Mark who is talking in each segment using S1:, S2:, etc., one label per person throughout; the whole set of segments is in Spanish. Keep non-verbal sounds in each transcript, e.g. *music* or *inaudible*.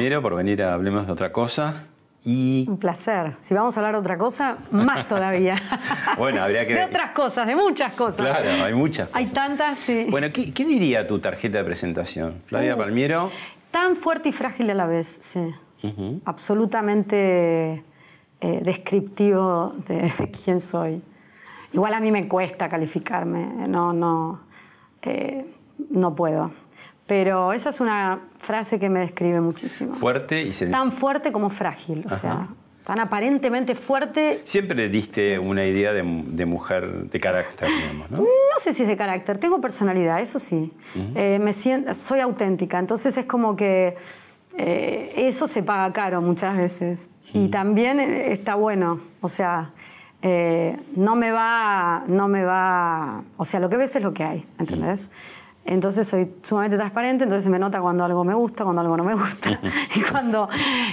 S1: Por venir a Hablemos de otra cosa. Y
S2: Un placer. Si vamos a hablar de otra cosa, más todavía. *laughs*
S1: Bueno, habría que-
S2: De otras cosas, de muchas cosas.
S1: claro, hay muchas
S2: Hay
S1: cosas.
S2: tantas, sí.
S1: Bueno, ¿qué, qué diría tu tarjeta de presentación? Flavia
S2: Uh.
S1: Palmiero.
S2: Tan fuerte y frágil a la vez, sí. Absolutamente eh, descriptivo de, *laughs* de quién soy. Igual a mí me cuesta calificarme, no, no, eh, no puedo. Pero esa es una frase que me describe muchísimo.
S1: Fuerte y sencilla.
S2: Tan fuerte como frágil, o
S1: Ajá.
S2: sea, tan aparentemente fuerte
S1: Siempre diste una idea de, de mujer de carácter, digamos, ¿no?
S2: No sé si es de carácter, tengo personalidad, eso sí. Eh, me siento, soy auténtica, entonces es como que eh, eso se paga caro muchas veces. Y también eh, está bueno, o sea, eh, no me va, no me va, o sea, lo que ves es lo que hay, ¿entendés? Entonces soy sumamente transparente, entonces se me nota cuando algo me gusta, cuando algo no me gusta. *laughs* *laughs* y cuando,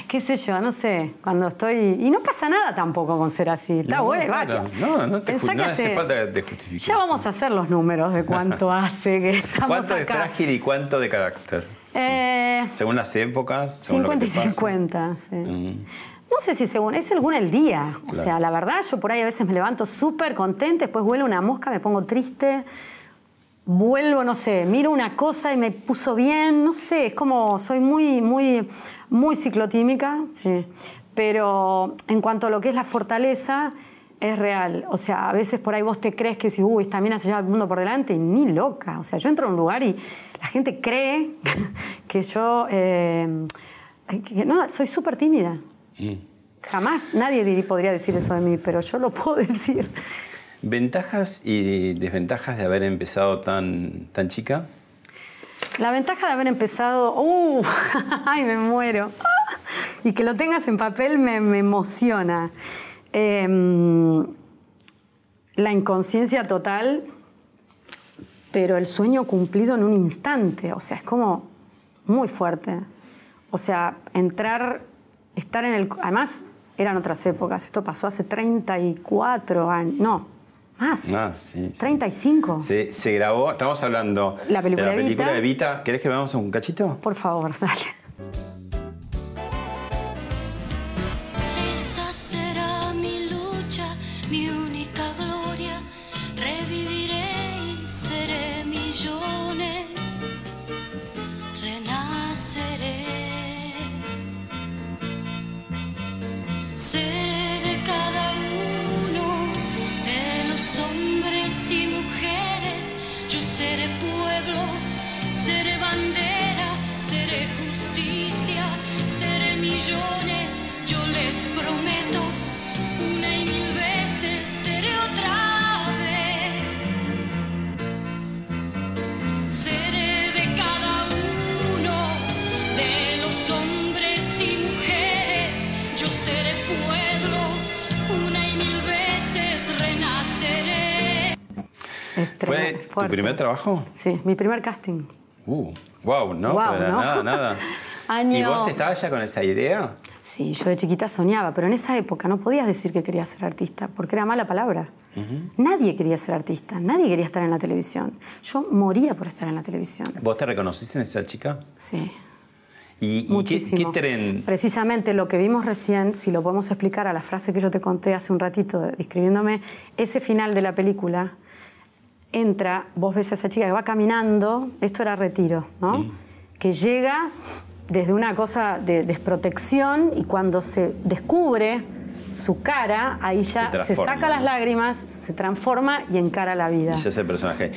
S2: qué sé yo, no sé, cuando estoy... Y no pasa nada tampoco con ser así. Está
S1: No,
S2: bueno,
S1: claro. No, no te
S2: pensá
S1: no
S2: que
S1: hace falta que te justifiques.
S2: Ya vamos a hacer los números de cuánto *laughs* hace que estamos
S1: ¿Cuánto de
S2: acá.
S1: frágil y cuánto de carácter?
S2: Eh,
S1: Según las épocas, según lo
S2: 50
S1: que
S2: y
S1: te pasa.
S2: 50, sí.
S1: Mm.
S2: No sé si según, es según el día. O
S1: Claro.
S2: sea, la verdad, yo por ahí a veces me levanto súper contenta, después vuelo una mosca, me pongo triste, vuelvo, no sé, miro una cosa y me puso bien, no sé, es como, soy muy, muy, muy ciclotímica, sí. Pero en cuanto a lo que es la fortaleza, es real. O sea, a veces por ahí vos te crees que si, uy, esta mina se lleva el mundo por delante, y ni loca. O sea, yo entro a un lugar y la gente cree *laughs* que yo, eh, que no, soy súper tímida.
S1: Mm.
S2: Jamás nadie podría decir eso de mí, pero yo lo puedo *laughs* decir.
S1: ¿Ventajas y desventajas de haber empezado tan, tan chica?
S2: La ventaja de haber empezado, ¡uh! *laughs* ¡Ay, me muero! Y que lo tengas en papel me, me emociona. Em, la inconsciencia total, pero el sueño cumplido en un instante. O sea, es como muy fuerte. O sea, entrar, estar en el... Además, eran otras épocas. Esto pasó hace 34 años. No, más.
S1: Ah, sí, sí.
S2: 35.
S1: Se, se grabó, estamos hablando
S2: La película
S1: de la película
S2: Evita.
S1: de Vita. ¿Querés que veamos un cachito?
S2: Por favor, dale.
S3: Esa
S1: ¿Fue tu
S2: fuerte.
S1: primer trabajo?
S2: Sí, mi primer casting.
S1: Uh, wow, ¿no? Para
S2: ¿no?
S1: Nada, nada. *laughs*
S2: Año-
S1: ¿Y vos estabas ya con esa idea?
S2: Sí, yo de chiquita soñaba, pero en esa época no podías decir que querías ser artista, porque era mala palabra. Nadie quería ser artista, nadie quería estar en la televisión. Yo moría por estar en la televisión.
S1: ¿Vos te reconociste en esa chica?
S2: Sí,
S1: ¿Y, y qué, qué tren?
S2: Precisamente lo que vimos recién, si lo podemos explicar a la frase que yo te conté hace un ratito describiéndome, ese final de la película, entra, vos ves a esa chica que va caminando, esto era retiro, ¿no? Que llega desde una cosa de desprotección y cuando se descubre su cara, ahí ya
S1: Se
S2: saca las lágrimas, se transforma y encara la vida.
S1: Y ese es el personaje.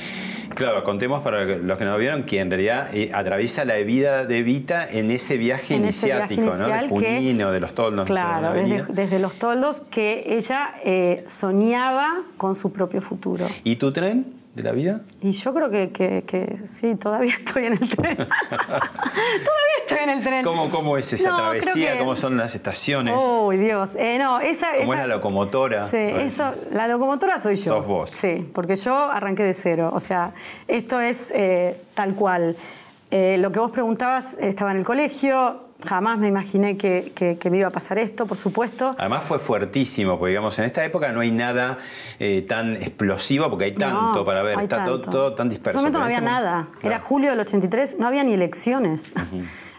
S1: Claro, contemos para los que no lo vieron que en realidad eh, atraviesa la vida de Vita en ese viaje
S2: En ese viaje
S1: iniciático, ¿no? De
S2: inicial que-
S1: Junín o de los toldos.
S2: Claro, desde los toldos que ella eh, soñaba con su propio futuro.
S1: ¿Y tu tren de la vida?
S2: Y yo creo que, que- que sí, todavía *laughs* estoy en el tren. *laughs* todavía estoy en el tren.
S1: ¿Cómo, cómo es esa
S2: No,
S1: travesía?
S2: que-
S1: ¿Cómo son las estaciones?
S2: Oh, Dios. Eh, no, esa,
S1: ¿Cómo
S2: esa-
S1: es la locomotora?
S2: Sí, eso, la locomotora soy yo.
S1: Sos vos.
S2: Sí, porque yo arranqué de cero. O sea, esto es eh, tal cual. Eh, lo que vos preguntabas, estaba en el colegio, jamás me imaginé que, que- que me iba a pasar esto, por supuesto.
S1: Además fue fuertísimo, porque digamos, en esta época no hay nada eh, tan explosivo, porque hay tanto
S2: No,
S1: para ver, está todo,
S2: tanto.
S1: todo tan
S2: En
S1: disperso.
S2: ese momento no había
S1: en
S2: nada. Era julio del 83, no había ni elecciones. *laughs*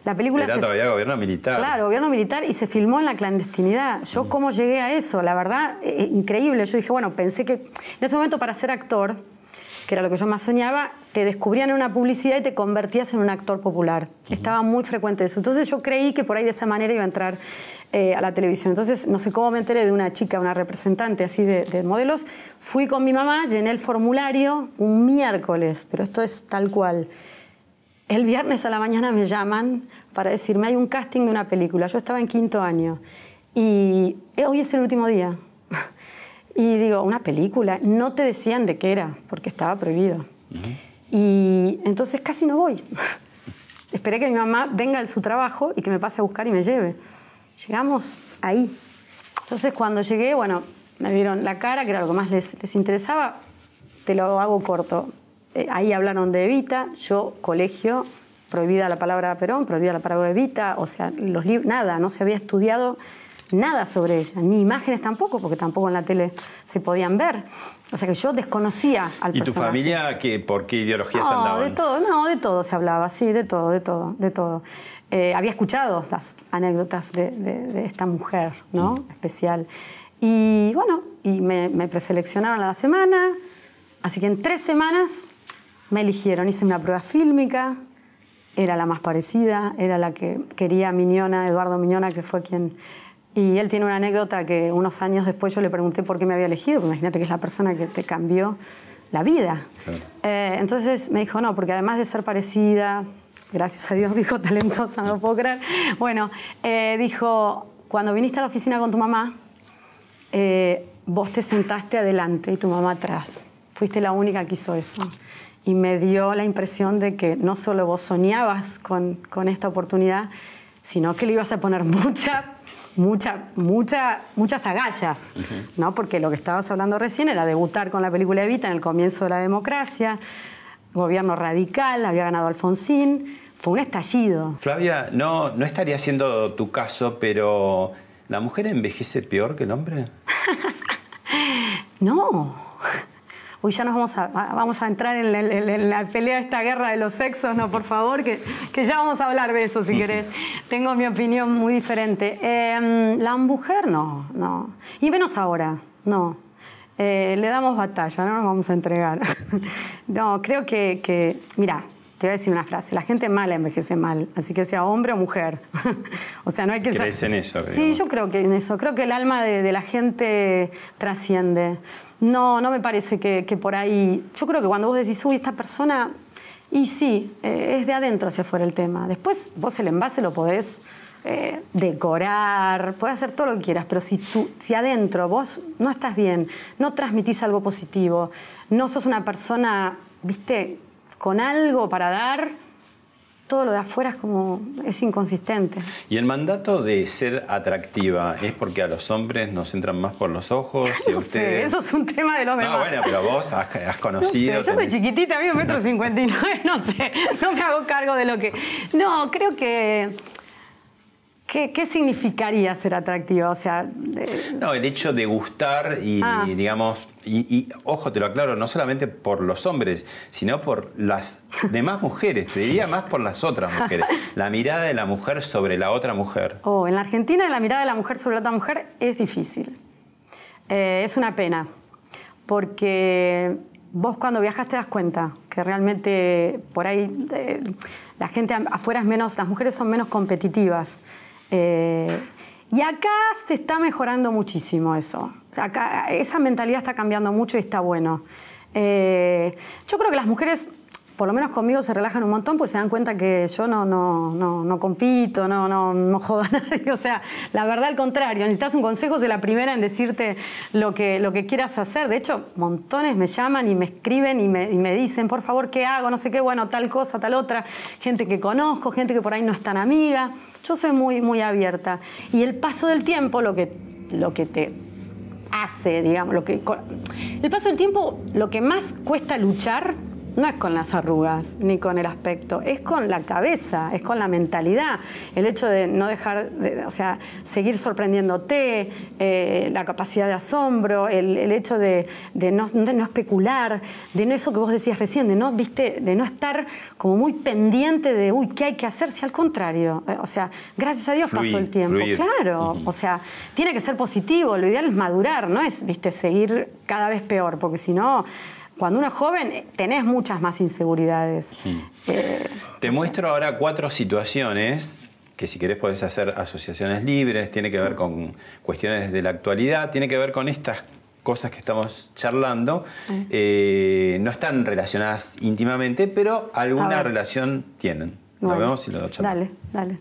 S2: La película
S1: Era
S2: se
S1: todavía gobierno militar.
S2: Claro, gobierno militar y se filmó en la clandestinidad. Yo cómo llegué a eso, la verdad, eh, increíble. Yo dije, bueno, pensé que en ese momento para ser actor, que era lo que yo más soñaba, te descubrían en una publicidad y te convertías en un actor popular. Estaba muy frecuente eso. Entonces yo creí que por ahí de esa manera iba a entrar eh, a la televisión. Entonces no sé cómo me enteré de una chica, una representante así de, de modelos. Fui con mi mamá, llené el formulario un miércoles, pero esto es tal cual. El viernes a la mañana me llaman para decirme hay un casting de una película. Yo estaba en quinto año y eh, hoy es el último día. Y digo, ¿una película? No te decían de qué era, porque estaba prohibido. Y entonces casi no voy. *laughs* Esperé que mi mamá venga de su trabajo y que me pase a buscar y me lleve. Llegamos ahí. Entonces cuando llegué, bueno, me vieron la cara, que era lo que más les, les interesaba. Te lo hago corto. Eh, ahí hablaron de Evita, yo, colegio, prohibida la palabra Perón, prohibida la palabra Evita, o sea, los libros, nada, no se había estudiado nada sobre ella, ni imágenes tampoco, porque tampoco en la tele se podían ver. O sea que yo desconocía al
S1: ¿Y tu
S2: personaje.
S1: familia qué, por qué ideologías
S2: No,
S1: andaban?
S2: de todo, no, de todo se hablaba, sí, de todo, de todo, de todo. Eh, había escuchado las anécdotas de, de- de esta mujer, ¿no?
S1: Mm.
S2: Especial. Y bueno, y me, me preseleccionaron a la semana, así que en tres semanas me eligieron, hice una prueba fílmica, era la más parecida, era la que quería Miñona, Eduardo Miñona, que fue quien... Y él tiene una anécdota que unos años después yo le pregunté por qué me había elegido, porque imagínate que es la persona que te cambió la vida. Eh, entonces me dijo, no, porque además de ser parecida, gracias a Dios *laughs* dijo talentosa, no lo puedo creer, bueno, eh, dijo, cuando viniste a la oficina con tu mamá, eh, vos te sentaste adelante y tu mamá atrás. Fuiste la única que hizo eso. Y me dio la impresión de que no solo vos soñabas con, con esta oportunidad, sino que le ibas a poner *laughs* mucha, mucha, mucha, muchas agallas, ¿no? Porque lo que estabas hablando recién era debutar con la película Evita en el comienzo de la democracia, gobierno radical, había ganado Alfonsín, fue un estallido.
S1: Flavia, no, no estaría siendo tu caso, pero ¿la mujer envejece peor que el hombre? *laughs*
S2: No. Uy, ya nos vamos a, vamos a entrar en la, en la- en la pelea de esta guerra de los sexos, no, por favor, que, que ya vamos a hablar de eso si querés. *laughs* Tengo mi opinión muy diferente. Eh, la mujer, no, no. Y menos ahora, no. Eh, le damos batalla, no nos vamos a entregar. *laughs* no, creo que, que, mira, te voy a decir una frase, la gente mala envejece mal, así que sea hombre o mujer. *laughs* o sea, no hay que ser-
S1: ¿Crees en eso,
S2: Sí,
S1: digamos?
S2: yo creo que en eso, creo que el alma de, de la gente trasciende. No, no me parece que, que por ahí. Yo creo que cuando vos decís, uy, esta persona. Y sí, eh, es de adentro hacia afuera el tema. Después vos el envase lo podés eh, decorar, podés hacer todo lo que quieras, pero si, tú, si adentro vos no estás bien, no transmitís algo positivo, no sos una persona, viste, con algo para dar, todo lo de afuera es como. es inconsistente.
S1: Y el mandato de ser atractiva es porque a los hombres nos entran más por los ojos y *laughs*
S2: No sé,
S1: ustedes.
S2: eso es un tema de los demás.
S1: No, bueno, pero vos has, has
S2: No sé,
S1: conocido.
S2: yo soy chiquitita, mido metro cincuenta y nueve, *laughs* no sé, no me hago cargo de lo que... No, creo que... ¿Qué, qué significaría ser atractiva? O sea, de-
S1: No, el hecho de gustar y,
S2: Ah.
S1: digamos, y, y, ojo, te lo aclaro, no solamente por los hombres, sino por las demás mujeres, te diría más por las otras mujeres. *laughs* La mirada de la mujer sobre la otra mujer.
S2: oh, en la Argentina la mirada de la mujer sobre la otra mujer es difícil. Eh, es una pena, porque vos cuando viajas te das cuenta que realmente por ahí eh, la gente afuera es menos, las mujeres son menos competitivas. Eh, Y acá se está mejorando muchísimo eso. O sea, acá esa mentalidad está cambiando mucho y está bueno. Eh, yo creo que las mujeres, por lo menos conmigo, se relajan un montón porque se dan cuenta que yo no, no, no, no compito, no, no, no jodo a *laughs* nadie. O sea, la verdad al contrario, necesitas un consejo, soy la primera en decirte lo que, lo que quieras hacer. De hecho, montones me llaman y me escriben y me, y me dicen, por favor, ¿qué hago? No sé qué, bueno, tal cosa, tal otra. Gente que conozco, gente que por ahí no es tan amiga. Yo soy muy, muy abierta. Y el paso del tiempo, lo que, lo que te hace, digamos, lo que. El paso del tiempo, lo que más cuesta luchar no es con las arrugas ni con el aspecto, es con la cabeza, es con la mentalidad. El hecho de no dejar, de, o sea, seguir sorprendiéndote, eh, la capacidad de asombro, el, el hecho de, de no, de no especular, de no eso que vos decías recién, de no, viste, de no estar como muy pendiente de, uy, ¿qué hay que hacer? Si al contrario, eh, o sea, gracias a Dios pasó el tiempo,
S1: fluir.
S2: claro, o sea, tiene que ser positivo, lo ideal es madurar, no es, viste, seguir cada vez peor, porque si no, cuando uno es joven eh, tenés muchas más inseguridades. Eh,
S1: Te muestro ahora cuatro situaciones que si querés podés hacer asociaciones libres, tiene que ver con cuestiones de la actualidad, tiene que ver con estas cosas que estamos charlando.
S2: Sí.
S1: Eh, no están relacionadas íntimamente, pero alguna relación tienen. Lo
S2: bueno,
S1: vemos y lo charlamos.
S2: Dale, dale.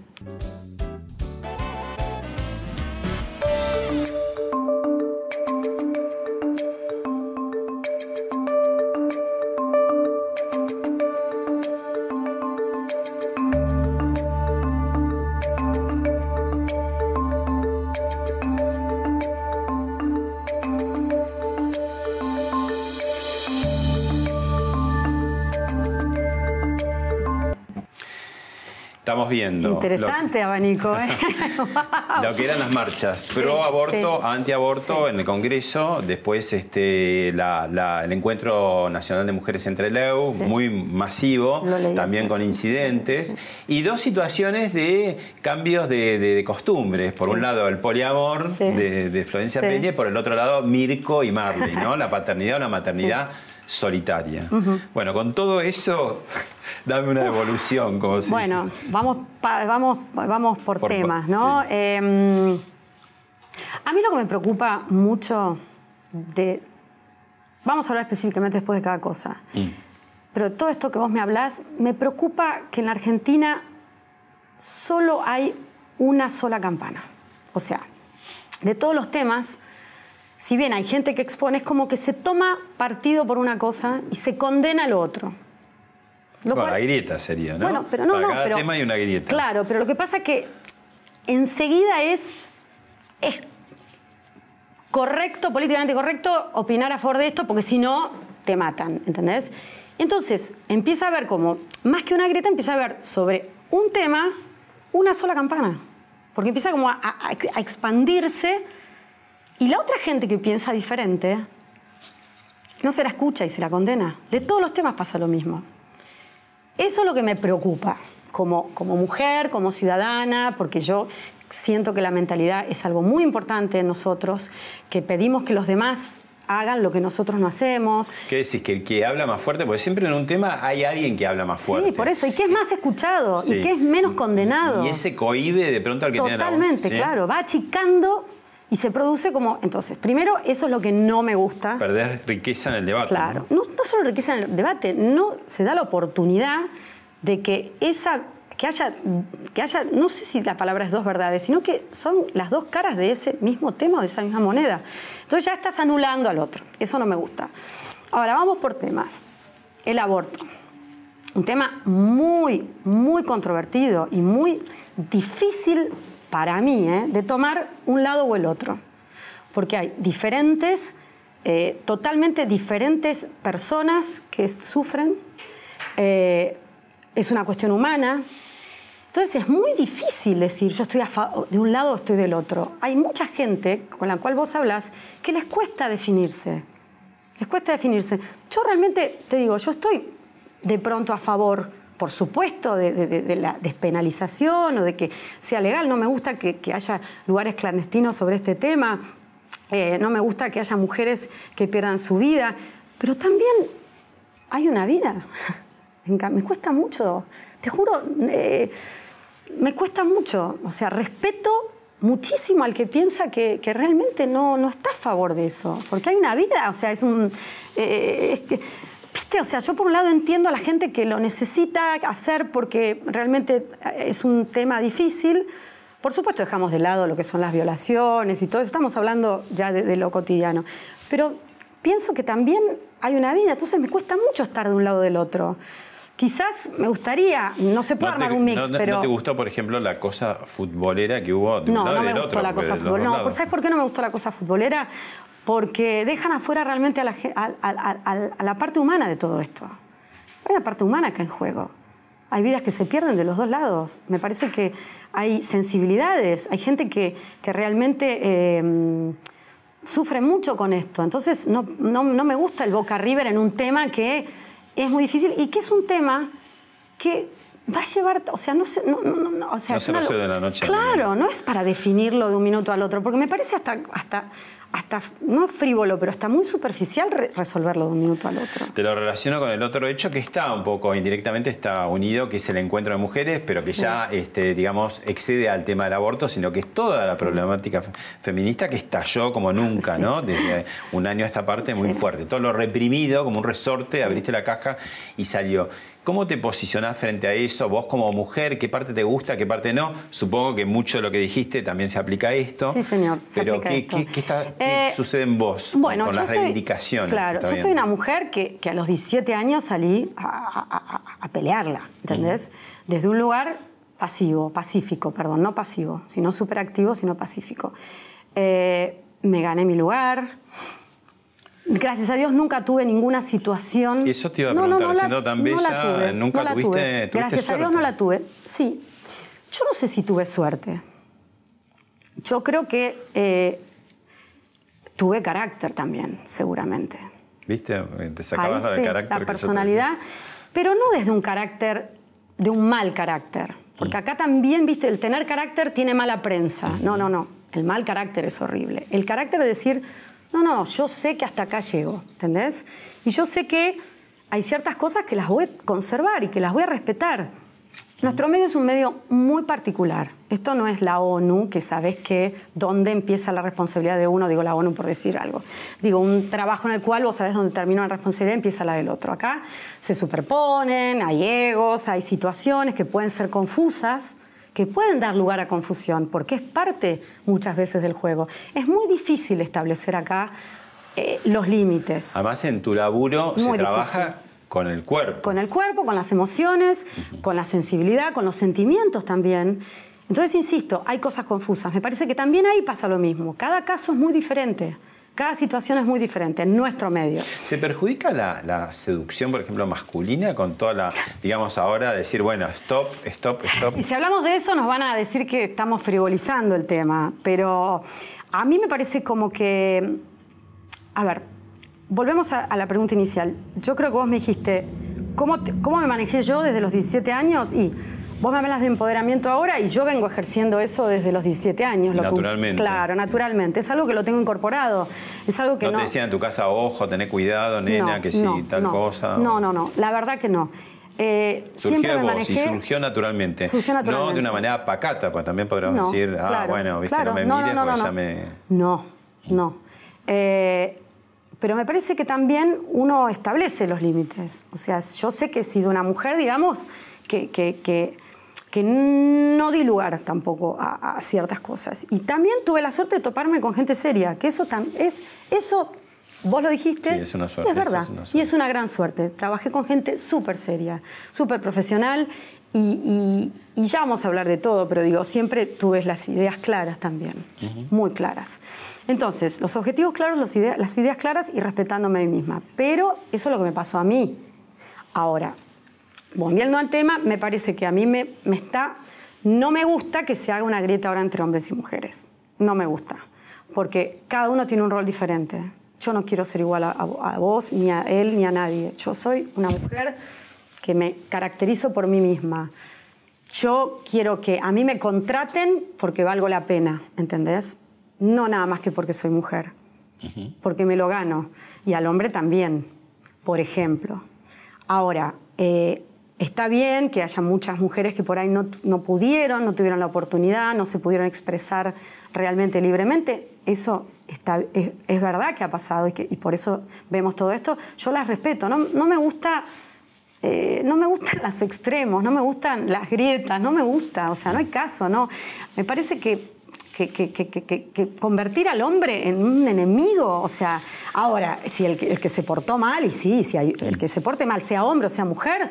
S2: Interesante abanico, ¿eh? *laughs*
S1: Lo, que eran las marchas, pro aborto,
S2: sí.
S1: anti-aborto en el Congreso, después este, la- la- el Encuentro Nacional de Mujeres entre Leu, muy masivo,
S2: leí
S1: también con incidentes, y dos situaciones de cambios de, de- de costumbres. Por un lado, el poliamor de, de Florencia. Peña, y por el otro lado, Mirko y Marley, ¿no? *laughs* la paternidad o la maternidad solitaria. Bueno, con todo eso, dame una devolución, como se dice.
S2: Bueno, vamos, pa- vamos, vamos por,
S1: Por-
S2: temas, ¿no?
S1: sí.
S2: Eh, a mí lo que me preocupa mucho de... Vamos a hablar específicamente después de cada cosa.
S1: Mm.
S2: Pero todo esto que vos me hablás, me preocupa que en la Argentina solo hay una sola campana. O sea, de todos los temas, si bien hay gente que expone, es como que se toma partido por una cosa y se condena lo otro. Lo
S1: Bueno,
S2: cual-
S1: la grieta sería, ¿no?
S2: bueno, pero no,
S1: Para
S2: no,
S1: cada
S2: pero-
S1: tema hay una grieta.
S2: Claro, pero lo que pasa es que enseguida es, es correcto, políticamente correcto, opinar a favor de esto, porque si no, te matan, ¿entendés? Entonces, empieza a ver como, más que una grieta, empieza a ver sobre un tema una sola campana. Porque empieza como a, a- a expandirse y la otra gente que piensa diferente no se la escucha y se la condena. De todos los temas pasa lo mismo. Eso es lo que me preocupa como, como mujer, como ciudadana, porque yo siento que la mentalidad es algo muy importante en nosotros, que pedimos que los demás hagan lo que nosotros no hacemos.
S1: ¿Qué decís? Que el que habla más fuerte, porque siempre en un tema hay alguien que habla más fuerte.
S2: Sí, por eso. ¿Y qué es más escuchado?
S1: Sí.
S2: ¿Y qué es menos condenado?
S1: Y ese cohibe de pronto al que tiene la voz.
S2: Totalmente,
S1: ¿sí?
S2: claro. Va achicando y se produce como... Entonces, primero, eso es lo que no me gusta.
S1: Perder riqueza en el debate.
S2: Claro,
S1: ¿no?
S2: no, no solo riqueza en el debate, no se da la oportunidad de que esa que haya, que haya, no sé si la palabra es dos verdades, sino que son las dos caras de ese mismo tema o de esa misma moneda. Entonces ya estás anulando al otro. Eso no me gusta. Ahora vamos por temas. El aborto. Un tema muy, muy controvertido y muy difícil para mí ¿eh? de tomar un lado o el otro. Porque hay diferentes, eh, totalmente diferentes personas que sufren. Eh, es una cuestión humana. Entonces es muy difícil decir yo estoy de un lado o estoy del otro. Hay mucha gente con la cual vos hablas que les cuesta definirse. Les cuesta definirse. Yo realmente te digo, yo estoy de pronto a favor, por supuesto, de, la despenalización o de que sea legal. No me gusta que, haya lugares clandestinos sobre este tema. Eh, no me gusta que haya mujeres que pierdan su vida. Pero también hay una vida. *laughs* Me cuesta mucho, te juro, eh, me cuesta mucho. O sea, respeto muchísimo al que piensa que, que realmente no, no está a favor de eso. Porque hay una vida, o sea, es un. eh, es que- ¿Viste? O sea, yo por un lado entiendo a la gente que lo necesita hacer porque realmente eh, es un tema difícil. Por supuesto, dejamos de lado lo que son las violaciones y todo eso. Estamos hablando ya de, de lo cotidiano. Pero pienso que también hay una vida, entonces me cuesta mucho estar de un lado del otro. Quizás me gustaría, no se puede
S1: ¿No te-
S2: armar un mix,
S1: no- no-
S2: pero.
S1: ¿No te gustó, por ejemplo, la cosa futbolera que hubo de un
S2: No,
S1: lado
S2: no
S1: y
S2: me
S1: del
S2: gustó
S1: otro?
S2: la
S1: porque
S2: cosa
S1: de los
S2: futbolera.
S1: dos
S2: No. ¿sabes por qué no me gustó la cosa futbolera? Porque dejan afuera realmente a la, ge- a- a- a- a la parte humana de todo esto. Hay una parte humana acá en juego. Hay vidas que se pierden de los dos lados. Me parece que hay sensibilidades, hay gente que, que realmente eh, sufre mucho con esto. Entonces, no, no- no me gusta el Boca River en un tema que es muy difícil y que es un tema que va a llevar, o sea, no sé, no, no, no, no, o sea,
S1: No
S2: es
S1: se
S2: una lo-
S1: de la noche
S2: Claro, no es para definirlo de un minuto al otro, porque me parece hasta, hasta, hasta no frívolo, pero hasta muy superficial re- resolverlo de un minuto al otro.
S1: Te lo relaciono con el otro hecho que está un poco indirectamente está unido, que es el encuentro de mujeres, pero que
S2: Sí.
S1: ya, este, digamos, excede al tema del aborto, sino que es toda la problemática fe- feminista que estalló como nunca,
S2: Sí.
S1: ¿no? Desde un año a esta parte muy fuerte. Todo lo reprimido, como un resorte, abriste la caja y salió. ¿Cómo te posicionás frente a eso? Vos como mujer, ¿qué parte te gusta, qué parte no? Supongo que mucho de lo que dijiste también se aplica a esto.
S2: Sí, señor, se
S1: Pero
S2: aplica
S1: ¿qué,
S2: esto.
S1: qué- qué está- qué
S2: Eh,
S1: sucede en vos
S2: Bueno,
S1: con las
S2: soy-
S1: reivindicaciones?
S2: Claro, yo soy una mujer que, que a los 17 años salí a, a- a- a pelearla, ¿entendés? Desde un lugar pasivo, pacífico, perdón, no pasivo, sino superactivo, sino pacífico. Eh, me gané mi lugar. Gracias a Dios nunca tuve ninguna situación.
S1: Eso te iba a preguntar, siendo tan bella, ¿nunca
S2: la
S1: tuviste-
S2: tuve.
S1: tuviste
S2: Gracias a Dios no la tuve. Sí. Yo no sé si tuve suerte. Yo creo que eh, tuve carácter también, seguramente.
S1: ¿Viste? Te sacabas
S2: Ahí
S1: la de carácter.
S2: la personalidad, pero no desde un carácter, de un mal carácter. Porque acá también, viste, el tener carácter tiene mala prensa. No, no, no. El mal carácter es horrible. El carácter de decir, no, no, no, yo sé que hasta acá llego, ¿entendés? Y yo sé que hay ciertas cosas que las voy a conservar y que las voy a respetar. Nuestro medio es un medio muy particular. Esto no es la ONU, que sabes que dónde empieza la responsabilidad de uno, digo la ONU por decir algo. Digo, un trabajo en el cual vos sabés dónde termina una responsabilidad empieza la del otro. Acá se superponen, hay egos, hay situaciones que pueden ser confusas, que pueden dar lugar a confusión, porque es parte muchas veces del juego. Es muy difícil establecer acá eh, los límites.
S1: Además, en tu laburo
S2: Muy
S1: se
S2: difícil.
S1: trabaja con el cuerpo.
S2: con el cuerpo, con las emociones, con la sensibilidad, con los sentimientos también. Entonces, insisto, hay cosas confusas. Me parece que también ahí pasa lo mismo. Cada caso es muy diferente. Cada situación es muy diferente en nuestro medio.
S1: ¿Se perjudica la, la seducción, por ejemplo, masculina con toda la, digamos, ahora decir, bueno, stop, stop, stop?
S2: Y si hablamos de eso, nos van a decir que estamos frivolizando el tema. Pero a mí me parece como que. A ver, volvemos a, a la pregunta inicial. Yo creo que vos me dijiste, ¿cómo, te- ¿cómo me manejé yo desde los 17 años? Y vos me hablas de empoderamiento ahora y yo vengo ejerciendo eso desde los 17 años. lo
S1: Naturalmente.
S2: claro, naturalmente. Es algo que lo tengo incorporado. Es algo que
S1: ¿No
S2: no.
S1: te decían en tu casa, ojo, tené cuidado, nena,
S2: No,
S1: que sí,
S2: no,
S1: tal
S2: no.
S1: cosa?
S2: No, no, no. La verdad que no. Eh,
S1: Surgió de vos
S2: manejé.
S1: y surgió naturalmente.
S2: Surgió
S1: No
S2: naturalmente.
S1: de una manera pacata, pues también podríamos
S2: No,
S1: decir, ah,
S2: claro,
S1: bueno, viste,
S2: claro.
S1: no me
S2: No, no,
S1: mires
S2: no,
S1: porque
S2: no,
S1: ya
S2: no.
S1: me...
S2: No, no. Eh, pero me parece que también uno establece los límites. O sea, yo sé que he sido una mujer, digamos, que, que- que- que no di lugar tampoco a, a ciertas cosas. Y también tuve la suerte de toparme con gente seria, que eso es, eso vos lo dijiste,
S1: Sí, es una suerte,
S2: es verdad,
S1: es una
S2: y es una gran suerte. Trabajé con gente súper seria, súper profesional y, y- y ya vamos a hablar de todo, pero digo, siempre tuve las ideas claras también, muy claras. Entonces, los objetivos claros, los las ideas claras y respetándome a mí misma. Pero eso es lo que me pasó a mí. Ahora, volviendo al tema, me parece que a mí me, me está... No me gusta que se haga una grieta ahora entre hombres y mujeres. No me gusta. Porque cada uno tiene un rol diferente. Yo no quiero ser igual a, a- a vos, ni a él, ni a nadie. Yo soy una mujer que me caracterizo por mí misma. Yo quiero que a mí me contraten porque valgo la pena, ¿entendés? No nada más que porque soy mujer, porque me lo gano. Y al hombre también, por ejemplo. Ahora, eh, está bien que haya muchas mujeres que por ahí no, no pudieron, no tuvieron la oportunidad, no se pudieron expresar realmente libremente. Eso es, verdad que ha pasado y, que, y por eso vemos todo esto. Yo las respeto. No, no me gusta. eh, no me gustan *laughs* los extremos, no me gustan las grietas, no me gusta, o sea, no hay caso, ¿no? Me parece que, que, que- convertir al hombre en un enemigo, o sea, ahora, si el, que- el que se portó mal, y sí, si el que se porte mal, sea hombre o sea mujer,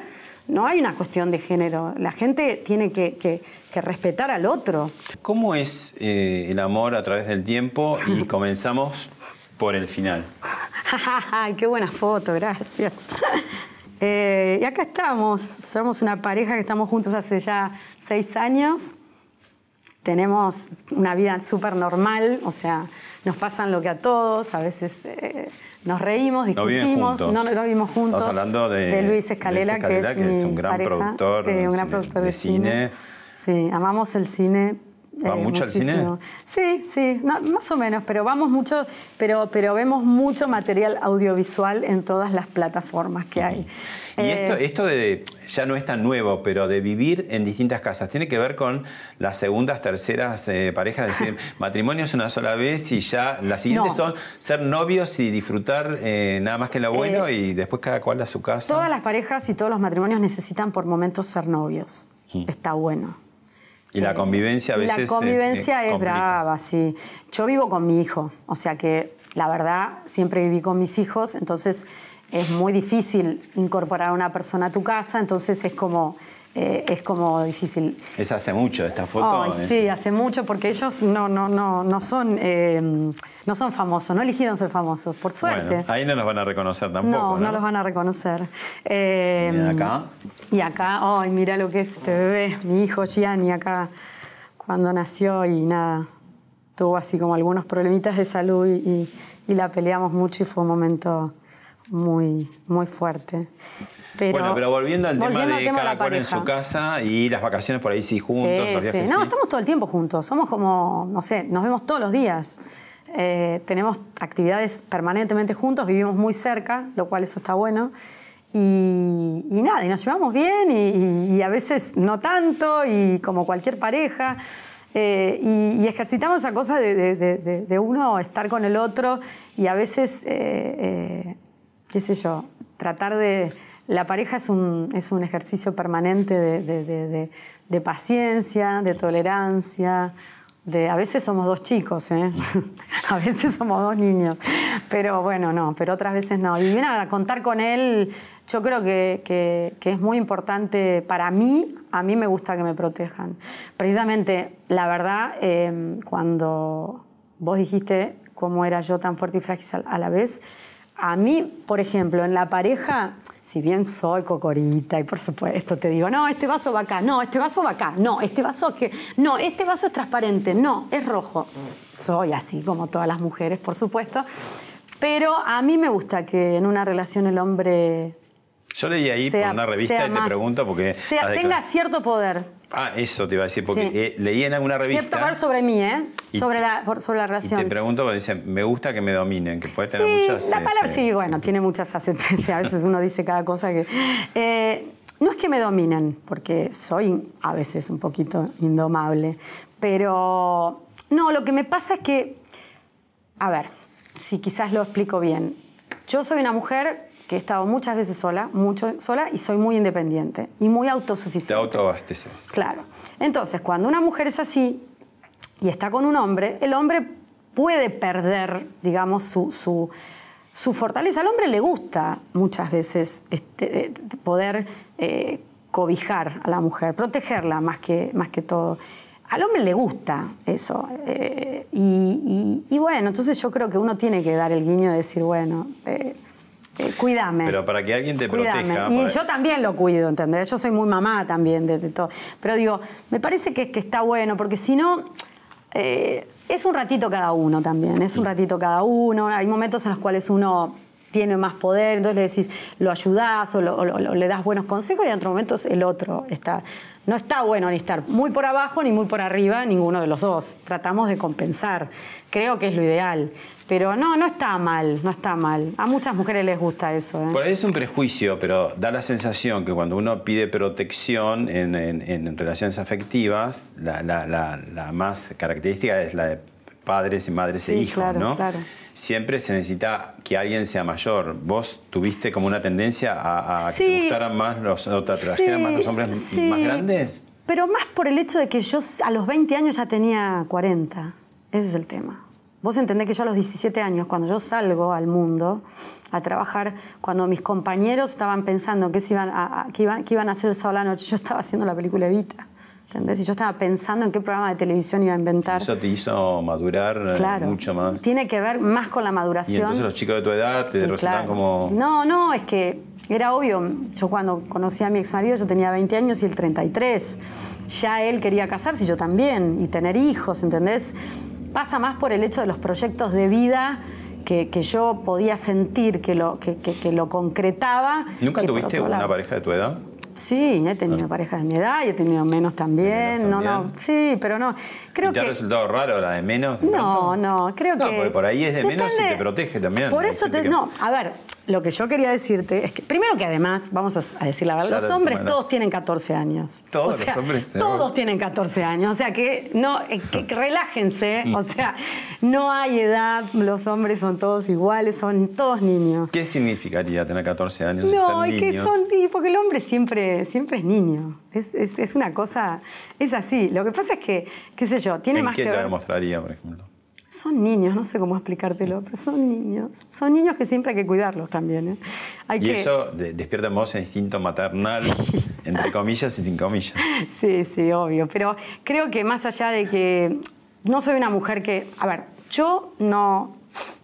S2: no hay una cuestión de género, la gente tiene que, que- que respetar al otro.
S1: ¿Cómo es eh, el amor a través del tiempo? Y *laughs* comenzamos por el final. *laughs*
S2: Ay, qué buena foto, gracias. *laughs* Eh, y acá estamos, somos una pareja que estamos juntos hace ya seis años. Tenemos una vida súper normal, o sea, nos pasan lo que a todos, a veces eh, nos reímos,
S1: No
S2: discutimos,
S1: juntos.
S2: no, no vivimos juntos.
S1: Estamos hablando de
S2: Luis Escalera,
S1: Luis Escalera,
S2: que, es,
S1: que es un gran
S2: pareja.
S1: productor
S2: sí, un gran
S1: cine-
S2: productor de,
S1: de cine.
S2: Sí, amamos el cine.
S1: ¿Va mucho al cine?
S2: muchísimo. Sí, sí, no, más o menos, pero vamos mucho, pero, pero vemos mucho material audiovisual en todas las plataformas que hay.
S1: Y
S2: Eh,
S1: esto, esto de, ya no es tan nuevo, pero de vivir en distintas casas, tiene que ver con las segundas, terceras eh, parejas, es decir, *laughs* matrimonio es una sola vez y ya las siguientes
S2: No.
S1: son ser novios y disfrutar eh, nada más que lo bueno
S2: Eh,
S1: y después cada cual a su casa.
S2: Todas las parejas y todos los matrimonios necesitan por momentos ser novios. Está bueno.
S1: Y la
S2: Eh,
S1: convivencia a veces...
S2: La
S1: eh,
S2: convivencia
S1: eh,
S2: es brava, sí. Yo vivo con mi hijo, o sea que la verdad siempre viví con mis hijos, entonces es muy difícil incorporar a una persona a tu casa, entonces es como, eh, es como difícil.
S1: Es hace mucho esta foto. Es-
S2: sí, hace mucho porque ellos no, no, no, no, son, eh, no son famosos, no eligieron ser famosos, por suerte.
S1: Bueno, ahí no los van a reconocer tampoco.
S2: no,
S1: No,
S2: no, los van a reconocer. Eh,
S1: acá. *laughs*
S2: Y acá, ay, mira lo que es este bebé, mi hijo Gianni acá, cuando nació y nada, tuvo así como algunos problemitas de salud y, y- y la peleamos mucho y fue un momento muy, muy fuerte. Pero,
S1: bueno, pero volviendo al tema
S2: volviendo
S1: de
S2: al tema
S1: cada cual en su casa y las vacaciones por ahí sí juntos,
S2: Sí,
S1: los
S2: sí. No,
S1: sí.
S2: estamos todo el tiempo juntos. Somos como, no sé, nos vemos todos los días. Eh, tenemos actividades permanentemente juntos, vivimos muy cerca, lo cual eso está bueno. Y, nada, y nos llevamos bien y, a veces no tanto, y como cualquier pareja. Eh, y, ejercitamos esa cosa de, uno estar con el otro y a veces, eh, eh, qué sé yo, tratar de... La pareja es un, es un ejercicio permanente de paciencia, de tolerancia. A veces somos dos chicos, ¿eh? *laughs* a veces somos dos niños. Pero bueno, no, pero otras veces no. Y nada, contar con él, yo creo que, que- es muy importante para mí. A mí me gusta que me protejan. Precisamente, la verdad, eh, cuando vos dijiste cómo era yo tan fuerte y frágil a la vez, a mí, por ejemplo, en la pareja, si bien soy cocorita y por supuesto te digo, no, este vaso va acá, no, este vaso va acá, no, este vaso que, no, este vaso es transparente, no, es rojo. Soy así como todas las mujeres, por supuesto. Pero a mí me gusta que en una relación el hombre
S1: Yo leí ahí
S2: sea,
S1: por una revista y te
S2: más-
S1: pregunto porque...
S2: sea- tenga cierto poder.
S1: Ah, eso te iba a decir, porque
S2: Sí.
S1: eh, leí en alguna revista...
S2: Cierto poder sobre mí, ¿eh? Sobre la, por- sobre la
S1: Y
S2: relación.
S1: te pregunto, porque dicen, me gusta que me dominen, que puede tener
S2: Sí,
S1: muchas...
S2: la palabra
S1: este,
S2: sí, bueno, tiene muchas asentencias. *laughs* A veces uno dice cada cosa que. Eh, no es que me dominen, porque soy a veces un poquito indomable, pero no, lo que me pasa es que, a ver, si quizás lo explico bien. Yo soy una mujer que he estado muchas veces sola, mucho sola, y soy muy independiente y muy
S1: Te
S2: autosuficiente.
S1: autoabasteces.
S2: Claro. Entonces, cuando una mujer es así y está con un hombre, el hombre puede perder, digamos, su, su, su fortaleza. Al hombre le gusta muchas veces este, eh, poder eh, cobijar a la mujer, protegerla más que, más que todo. Al hombre le gusta eso. eh, y, y- y bueno, entonces yo creo que uno tiene que dar el guiño de decir, bueno, eh, eh, cuídame.
S1: Pero para que alguien te
S2: Cuídame.
S1: proteja...
S2: Y
S1: para-
S2: yo también lo cuido, ¿entendés? Yo soy muy mamá también de, de todo. Pero digo, me parece que, que está bueno, porque si no, eh, es un ratito cada uno también, es un ratito cada uno. Hay momentos en los cuales uno tiene más poder, entonces le decís, lo ayudás o, lo- le das buenos consejos y en otro momento el otro está. No está bueno ni estar muy por abajo ni muy por arriba, ninguno de los dos. Tratamos de compensar. Creo que es lo ideal. Pero no, no está mal, no está mal. A muchas mujeres les gusta eso. ¿eh?
S1: Por ahí es un prejuicio, pero da la sensación que cuando uno pide protección en, en- relaciones afectivas, la- la- la más característica es la de padres y madres e hijos,
S2: claro,
S1: ¿no?
S2: claro.
S1: Siempre se necesita que alguien sea mayor. ¿Vos tuviste como una tendencia a, a que te gustaran más los, o te atrajeran más los hombres
S2: sí.
S1: más grandes?
S2: Pero más por el hecho de que yo a los 20 años ya tenía 40. Ese es el tema. Vos entendés que yo a los 17 años, cuando yo salgo al mundo a trabajar, cuando mis compañeros estaban pensando que, se iban, a, a- que iban, que iban a hacer el sábado a la noche, yo estaba haciendo la película Evita. ¿Entendés? Y yo estaba pensando en qué programa de televisión iba a inventar.
S1: Eso te hizo madurar eh,
S2: claro.
S1: mucho más.
S2: Tiene que ver más con la
S1: Y
S2: maduración.
S1: entonces los chicos de tu edad te
S2: Y
S1: resultan
S2: claro.
S1: como...
S2: No, no, es que era obvio. Yo cuando conocí a mi ex marido, yo tenía 20 años y él 33. Ya él quería casarse y yo también, y tener hijos, ¿entendés? Pasa más por el hecho de los proyectos de vida que, que yo podía sentir que lo, que, que- que lo concretaba.
S1: ¿Nunca tuviste una pareja de tu edad?
S2: Sí, he tenido parejas de mi edad y he tenido menos también.
S1: Menos
S2: No, no. Sí, pero no. Creo
S1: ¿Y ¿Te
S2: que.
S1: ha resultado raro la de menos? de
S2: No,
S1: pronto?
S2: no, creo
S1: No,
S2: que.
S1: porque por ahí es de menos y te protege también.
S2: Por eso te.
S1: que-
S2: No, a ver, lo que yo quería decirte es que, primero que además, vamos a, a decir la verdad,
S1: Ya
S2: los hombres todos tienen 14 años.
S1: Todos
S2: O sea,
S1: los hombres,
S2: Todos tienen 14 años. O sea que, no, eh, que- que *laughs* relájense.
S1: Mm.
S2: O sea, no hay edad, los hombres son todos iguales, son todos niños.
S1: ¿Qué significaría tener 14 años y
S2: No,
S1: ser
S2: es que son, y porque el hombre siempre, siempre es niño. Es, es- es una cosa, es así. Lo que pasa es que, qué sé yo, tiene
S1: ¿En
S2: más
S1: qué
S2: que
S1: te
S2: ver.
S1: demostraría, por ejemplo?
S2: Son niños, no sé cómo explicártelo, pero son niños. Son niños que siempre hay que cuidarlos también. ¿eh? Hay
S1: Y
S2: que...
S1: eso de- despierta en vos el instinto maternal, entre comillas y sin comillas. *laughs*
S2: Sí, sí, obvio. Pero creo que más allá de que no soy una mujer que. A ver, yo no,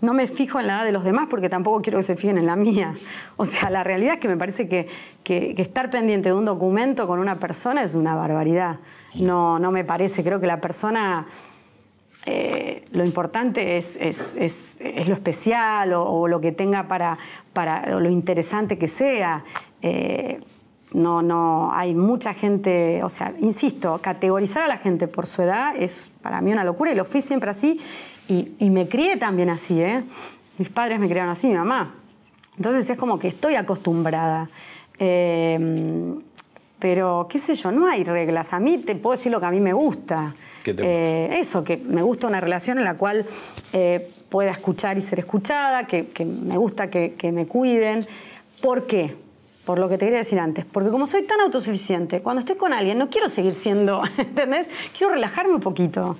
S2: no me fijo en la edad de los demás porque tampoco quiero que se fijen en la mía. O sea, la realidad es que me parece que, que- que estar pendiente de un documento con una persona es una barbaridad. No, no me parece. Creo que la persona. Eh, lo importante es, es- es- lo especial o, lo que tenga para, para lo interesante que sea. Eh, no, no, hay mucha gente, o sea, insisto, categorizar a la gente por su edad es para mí una locura y lo fui siempre así y, y me crié también así, ¿eh? Mis padres me criaron así, mi mamá. Entonces es como que estoy acostumbrada. Pero, qué sé yo, no hay reglas. A mí te puedo decir lo que a mí me gusta.
S1: ¿Qué te gusta?
S2: Eh, eso, que me gusta una relación en la cual eh, pueda escuchar y ser escuchada, que, que me gusta que, que me cuiden. ¿Por qué? Por lo que te quería decir antes. Porque como soy tan autosuficiente, cuando estoy con alguien no quiero seguir siendo, *laughs* ¿entendés? Quiero relajarme un poquito.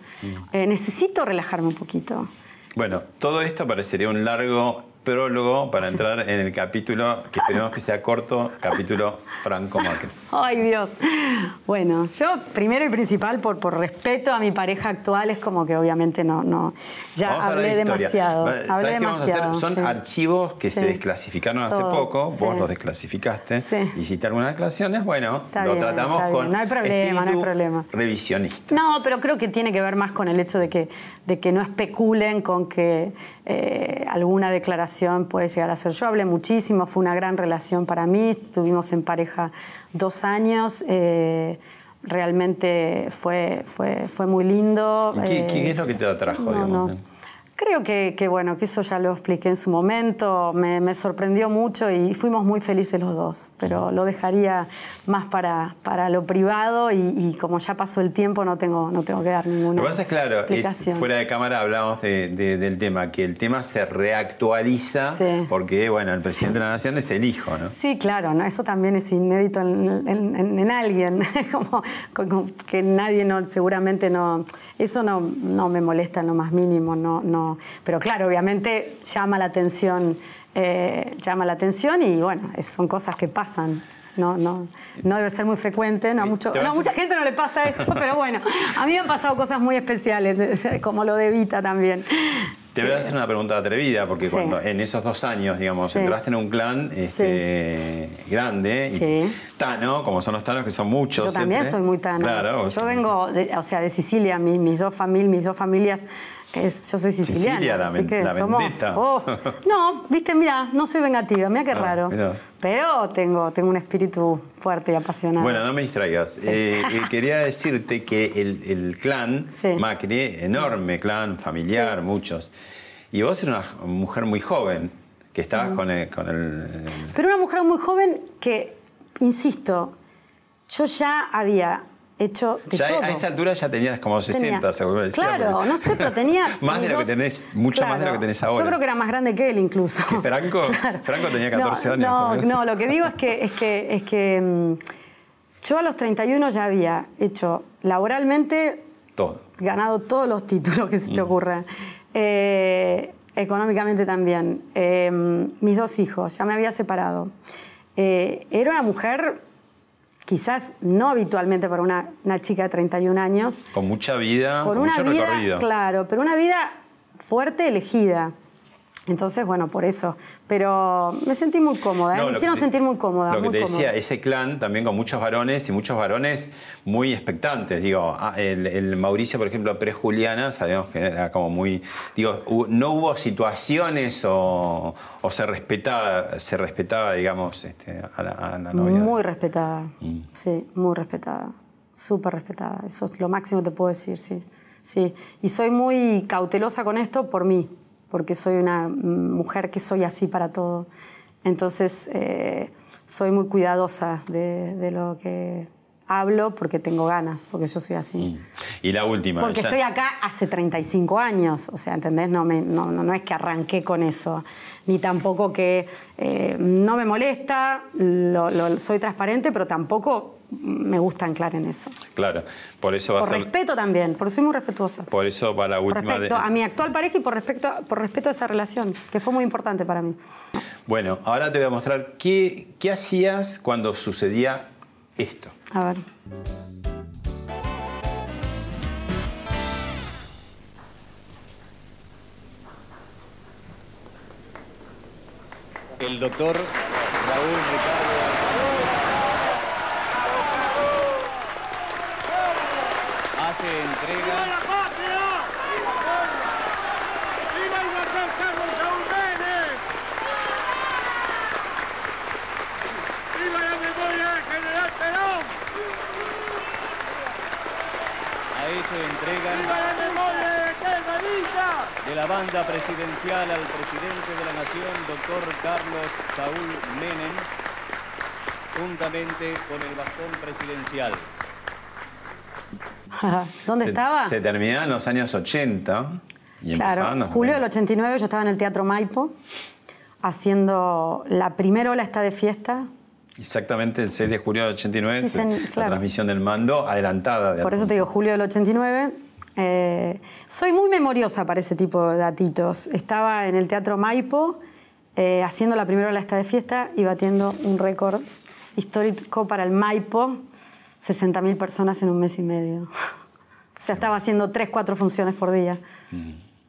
S2: Eh, necesito relajarme un poquito.
S1: Bueno, todo esto parecería un largo prólogo para entrar en el capítulo, que esperemos que sea corto, capítulo Franco Macri.
S2: Ay, Dios. Bueno, yo primero y principal, por, por respeto a mi pareja actual, es como que obviamente no, no ya hablé
S1: de
S2: demasiado. Hablé
S1: ¿Sabes qué vamos a hacer? Son
S2: sí.
S1: archivos que se desclasificaron hace
S2: Todo,
S1: poco,
S2: sí.
S1: vos los desclasificaste,
S2: Sí.
S1: hiciste algunas declaraciones, bueno,
S2: Está
S1: lo
S2: bien,
S1: tratamos con.
S2: No hay problema, no hay problema.
S1: revisionista.
S2: No, pero creo que tiene que ver más con el hecho de que, de que no especulen con que eh, alguna declaración puede llegar a ser. Yo hablé muchísimo, fue una gran relación para mí, estuvimos en pareja dos años, eh, realmente fue, fue, fue muy lindo.
S1: ¿Y qué,
S2: eh,
S1: qué es lo que te atrajo,
S2: no,
S1: digamos?
S2: no. Creo que, que, bueno, que eso ya lo expliqué en su momento, me, me sorprendió mucho y fuimos muy felices los dos, pero lo dejaría más para, para lo privado y, y como ya pasó el tiempo no tengo, no tengo que dar ninguna
S1: Lo que pasa es claro, es, fuera de cámara hablábamos de- de- del tema, que el tema se reactualiza
S2: Sí.
S1: porque, bueno, el presidente de la nación es el hijo, ¿no?
S2: Sí, claro, ¿no? eso también es inédito en, en- en- en alguien, *laughs* como, como que nadie no, seguramente no, eso no, no me molesta en lo más mínimo, no, no, pero claro, obviamente llama la atención, eh, llama la atención y bueno, es- son cosas que pasan. No, no, no debe ser muy frecuente, no, mucho, no,
S1: a-
S2: mucha gente no le pasa esto, *laughs* pero bueno, a mí me han pasado cosas muy especiales, como lo de Vita también.
S1: Te voy a hacer una pregunta atrevida, porque
S2: Sí.
S1: cuando en esos dos años, digamos,
S2: Sí.
S1: entraste en un clan este, grande, y. Tano, como son los Tanos, que son muchos.
S2: Yo también
S1: siempre.
S2: soy muy tana.
S1: Claro,
S2: Yo vengo, de, o sea, de Sicilia, mi- mis, dos familias, mis dos familias Es, yo soy siciliana,
S1: Sicilia, la
S2: así que
S1: la
S2: somos. *laughs* oh, no, viste, mira, no soy vengativa, mira qué
S1: Ah,
S2: raro.
S1: mirá.
S2: Pero tengo, tengo un espíritu fuerte y apasionado.
S1: Bueno, no me distraigas. Eh, eh, quería decirte que el, el clan
S2: Sí.
S1: Macri, enorme clan, familiar, muchos. Y vos eras una mujer muy joven, que estabas con el... Con el-
S2: Pero una mujer muy joven que, insisto, yo ya había hecho de
S1: ya
S2: todo.
S1: a esa altura ya tenías como 60,
S2: Tenía-
S1: seguro decía,
S2: Claro, no sé, pero tenía. *laughs*
S1: más de lo que tenés, mucho más de lo que tenés ahora.
S2: Yo creo que era más grande que él incluso.
S1: ¿Que Franco? *laughs* Franco tenía 14
S2: no,
S1: años,
S2: No, no, lo que digo es que, es que, es que mm, yo a los 31 ya había hecho laboralmente
S1: Todo.
S2: ganado todos los títulos que se
S1: Mm.
S2: te ocurran. Eh, económicamente también. Eh, mis dos hijos, ya me había separado. Eh, era una mujer, quizás no habitualmente para una, una chica de 31 años,
S1: Con mucha vida, con,
S2: con una
S1: mucho
S2: vida,
S1: recorrido.
S2: claro, pero una vida fuerte, elegida. Entonces, bueno, por eso. Pero me sentí muy cómoda, ¿eh?
S1: No,
S2: me hicieron
S1: que te-
S2: sentir muy cómoda.
S1: Lo que
S2: muy
S1: te decía,
S2: cómoda.
S1: ese clan también con muchos varones y muchos varones muy expectantes. Digo, ah, el, el Mauricio, por ejemplo, pre-Juliana, sabemos que era como muy. Digo, no hubo situaciones o, o se respetaba, se respetaba, digamos, este, a, la, a la novia.
S2: Muy respetada,
S1: Mm.
S2: sí, muy respetada, súper respetada. Eso es lo máximo que te puedo decir, sí. sí. Y soy muy cautelosa con esto por mí, porque soy una mm, mujer que soy así para todo. Entonces, eh, soy muy cuidadosa de, de lo que hablo porque tengo ganas, porque yo soy así.
S1: Y la última.
S2: Porque
S1: ya-
S2: estoy acá hace 35 años, o sea, ¿entendés? No, me- no, no, no es que arranqué con eso, ni tampoco que eh, no me molesta, lo- lo- soy transparente, pero tampoco me gusta anclar en eso.
S1: Claro, por eso va
S2: Por
S1: a ser.
S2: respeto también, porque soy muy respetuosa.
S1: Por eso va la
S2: Por
S1: última. de-
S2: respecto a mi actual pareja y por respeto, por respeto a esa relación, que fue muy importante para mí.
S1: Bueno, ahora te voy a mostrar qué, qué hacías cuando sucedía esto.
S2: A ver.
S4: El doctor Raúl Ricardo hace entrega
S5: la patria! ¡Viva el Carlos Saúl Menem! ¡Viva la memoria del general Perón!
S4: ha hecho
S5: ¡Viva
S4: entrega
S5: de
S4: la banda presidencial al presidente de la nación, doctor Carlos Saúl Menem, juntamente con el bastón presidencial. *laughs*
S2: ¿Dónde
S1: se,
S2: estaba?
S1: Se terminaban los años 80 y empezaban
S2: Claro,
S1: los
S2: julio del
S1: 90.
S2: 89 yo estaba en el Teatro Maipo haciendo la primera ola está de fiesta.
S1: Exactamente el 6 de julio del 89,
S2: Sí,
S1: se-
S2: sen-
S1: la
S2: claro.
S1: transmisión del mando adelantada. De
S2: Por eso te digo julio del 89. Eh, soy muy memoriosa para ese tipo de datitos. Estaba en el Teatro Maipo eh, haciendo la primera ola está de fiesta y batiendo un récord histórico para el Maipo, 60.000 personas en un mes y medio. *laughs* O sea, estaba haciendo tres, cuatro funciones por día.